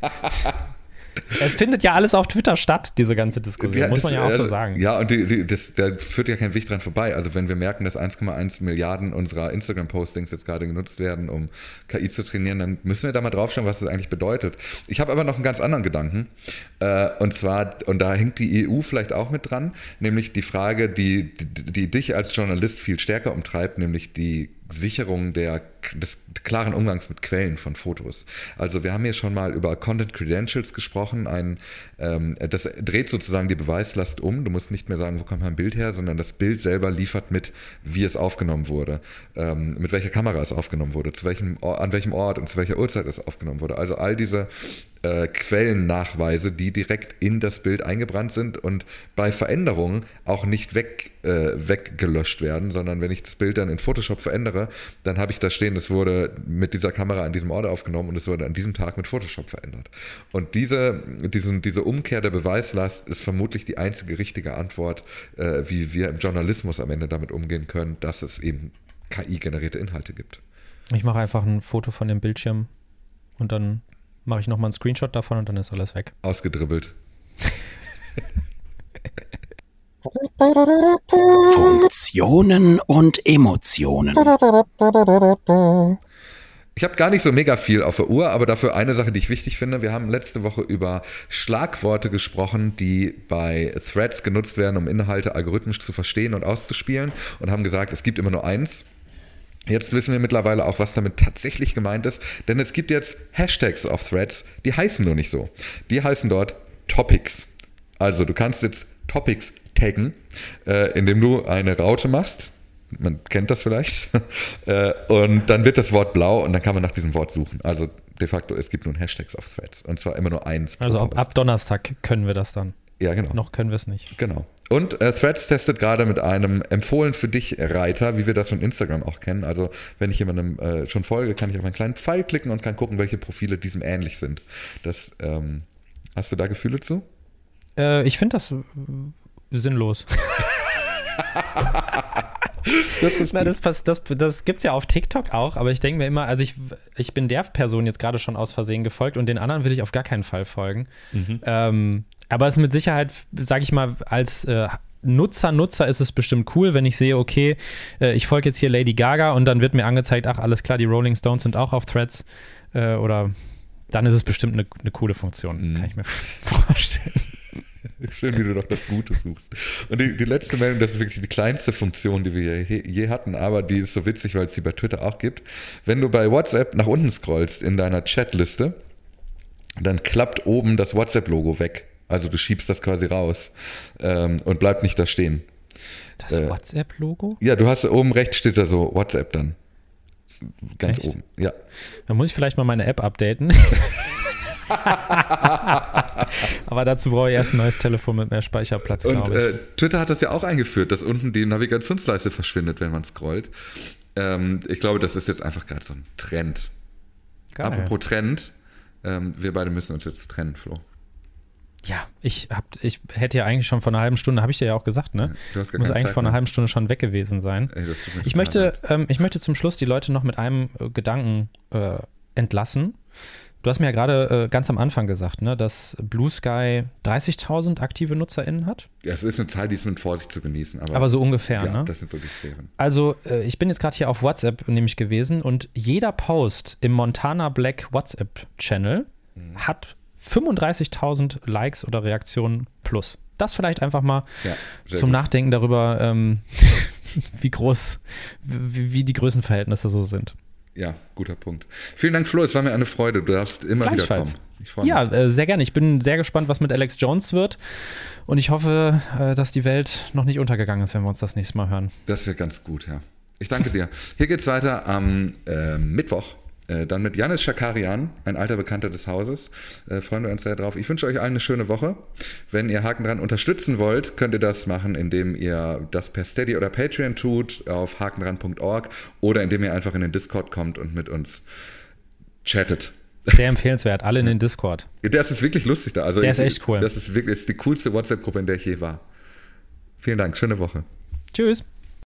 Es findet ja alles auf Twitter statt, diese ganze Diskussion, ja, muss man ja auch so sagen. Ja, und die, die, das, da führt ja kein Weg dran vorbei. Also wenn wir merken, dass 1,1 Milliarden unserer Instagram-Postings jetzt gerade genutzt werden, um KI zu trainieren, dann müssen wir da mal draufschauen, was das eigentlich bedeutet. Ich habe aber noch einen ganz anderen Gedanken. Äh, und zwar, und da hängt die EU vielleicht auch mit dran, nämlich die Frage, die, die, die dich als Journalist viel stärker umtreibt, nämlich die Sicherung der, des klaren Umgangs mit Quellen von Fotos. Also wir haben hier schon mal über Content Credentials gesprochen. Ein, ähm, das dreht sozusagen die Beweislast um. Du musst nicht mehr sagen, wo kommt mein Bild her, sondern das Bild selber liefert mit, wie es aufgenommen wurde, ähm, mit welcher Kamera es aufgenommen wurde, zu welchem, an welchem Ort und zu welcher Uhrzeit es aufgenommen wurde. Also all diese äh, Quellennachweise, die direkt in das Bild eingebrannt sind und bei Veränderungen auch nicht weg, äh, weggelöscht werden, sondern wenn ich das Bild dann in Photoshop verändere, dann habe ich da stehen, es wurde mit dieser Kamera an diesem Ort aufgenommen und es wurde an diesem Tag mit Photoshop verändert. Und diese, diesen, diese Umkehr der Beweislast ist vermutlich die einzige richtige Antwort, äh, wie wir im Journalismus am Ende damit umgehen können, dass es eben KI-generierte Inhalte gibt. Ich mache einfach ein Foto von dem Bildschirm und dann mache ich nochmal einen Screenshot davon und dann ist alles weg. Ausgedribbelt. Funktionen und Emotionen. Ich habe gar nicht so mega viel auf der Uhr, aber dafür eine Sache, die ich wichtig finde. Wir haben letzte Woche über Schlagworte gesprochen, die bei Threads genutzt werden, um Inhalte algorithmisch zu verstehen und auszuspielen und haben gesagt, es gibt immer nur eins. Jetzt wissen wir mittlerweile auch, was damit tatsächlich gemeint ist, denn es gibt jetzt Hashtags auf Threads, die heißen nur nicht so. Die heißen dort Topics. Also du kannst jetzt Topics taggen, äh, indem du eine Raute machst. Man kennt das vielleicht. äh, und dann wird das Wort blau und dann kann man nach diesem Wort suchen. Also de facto, es gibt nun Hashtags auf Threads. Und zwar immer nur eins. Also ab, ab Donnerstag können wir das dann. Ja, genau. Noch können wir es nicht. Genau. Und äh, Threads testet gerade mit einem empfohlen für dich Reiter, wie wir das von Instagram auch kennen. Also wenn ich jemandem äh, schon folge, kann ich auf einen kleinen Pfeil klicken und kann gucken, welche Profile diesem ähnlich sind. Das, ähm, hast du da Gefühle zu? Äh, ich finde das sinnlos. Das ist Na, das, pass- das, das gibt es ja auf TikTok auch, aber ich denke mir immer, also ich, ich bin der Person jetzt gerade schon aus Versehen gefolgt und den anderen will ich auf gar keinen Fall folgen. Ähm, aber es ist mit Sicherheit, sage ich mal, als äh, Nutzer, Nutzer ist es bestimmt cool, wenn ich sehe, okay, äh, ich folge jetzt hier Lady Gaga und dann wird mir angezeigt, ach, alles klar, die Rolling Stones sind auch auf Threads äh, oder dann ist es bestimmt eine, eine coole Funktion, kann ich mir vorstellen. Schön, wie du doch das Gute suchst. Und die, die letzte Meldung, das ist wirklich die kleinste Funktion, die wir je, je hatten, aber die ist so witzig, weil es die bei Twitter auch gibt. Wenn du bei WhatsApp nach unten scrollst in deiner Chatliste, dann klappt oben das WhatsApp-Logo weg. Also du schiebst das quasi raus ähm, und bleibt nicht da stehen. Das Äh, WhatsApp-Logo? Ja, du hast oben rechts steht da so WhatsApp dann. Ganz Echt? oben. Ja. Da muss ich vielleicht mal meine App updaten. Aber dazu brauche ich erst ein neues Telefon mit mehr Speicherplatz, Und äh, Twitter hat das ja auch eingeführt, dass unten die Navigationsleiste verschwindet, wenn man scrollt. Ähm, ich glaube, das ist jetzt einfach gerade so ein Trend. Geil. Apropos Trend, ähm, wir beide müssen uns jetzt trennen, Flo. Ja, ich, hab, ich hätte ja eigentlich schon vor einer halben Stunde, habe ich dir ja auch gesagt, ne? Du hast gar Muss eigentlich Zeit vor einer halben Stunde schon weg gewesen sein. Ey, Ich möchte, ähm, ich möchte zum Schluss die Leute noch mit einem äh, Gedanken äh, entlassen. Du hast mir ja gerade äh, ganz am Anfang gesagt, ne, dass Blue Sky 30.000 aktive NutzerInnen hat. Ja, es ist eine Zahl, die ist mit Vorsicht zu genießen. Aber, Aber so ungefähr, ja, ne? das sind so die Sphären. Also, äh, ich bin jetzt gerade hier auf WhatsApp nämlich gewesen und jeder Post im Montana Black WhatsApp-Channel Mhm. hat 35.000 Likes oder Reaktionen plus. Das vielleicht einfach mal Ja, zum gut. Nachdenken darüber, ähm, wie groß, wie, wie die Größenverhältnisse so sind. Ja, guter Punkt. Vielen Dank, Flo. Es war mir eine Freude. Du darfst immer wieder kommen. Ich freue mich. Ja, äh, sehr gerne. Ich bin sehr gespannt, was mit Alex Jones wird. Und ich hoffe, äh, dass die Welt noch nicht untergegangen ist, wenn wir uns das nächste Mal hören. Das wäre ganz gut, ja. Ich danke dir. Hier geht's weiter am äh, Mittwoch. Äh, dann mit Janis Schakarian, ein alter Bekannter des Hauses. Äh, freuen wir uns sehr drauf. Ich wünsche euch allen eine schöne Woche. Wenn ihr Haken dran unterstützen wollt, könnt ihr das machen, indem ihr das per Steady oder Patreon tut auf hakenran.org oder indem ihr einfach in den Discord kommt und mit uns chattet. Sehr empfehlenswert. Alle in den Discord. Das ist wirklich lustig da. Also Der ist ich- echt cool. Das ist wirklich das ist die coolste WhatsApp-Gruppe, in der ich je war. Vielen Dank. Schöne Woche. Tschüss.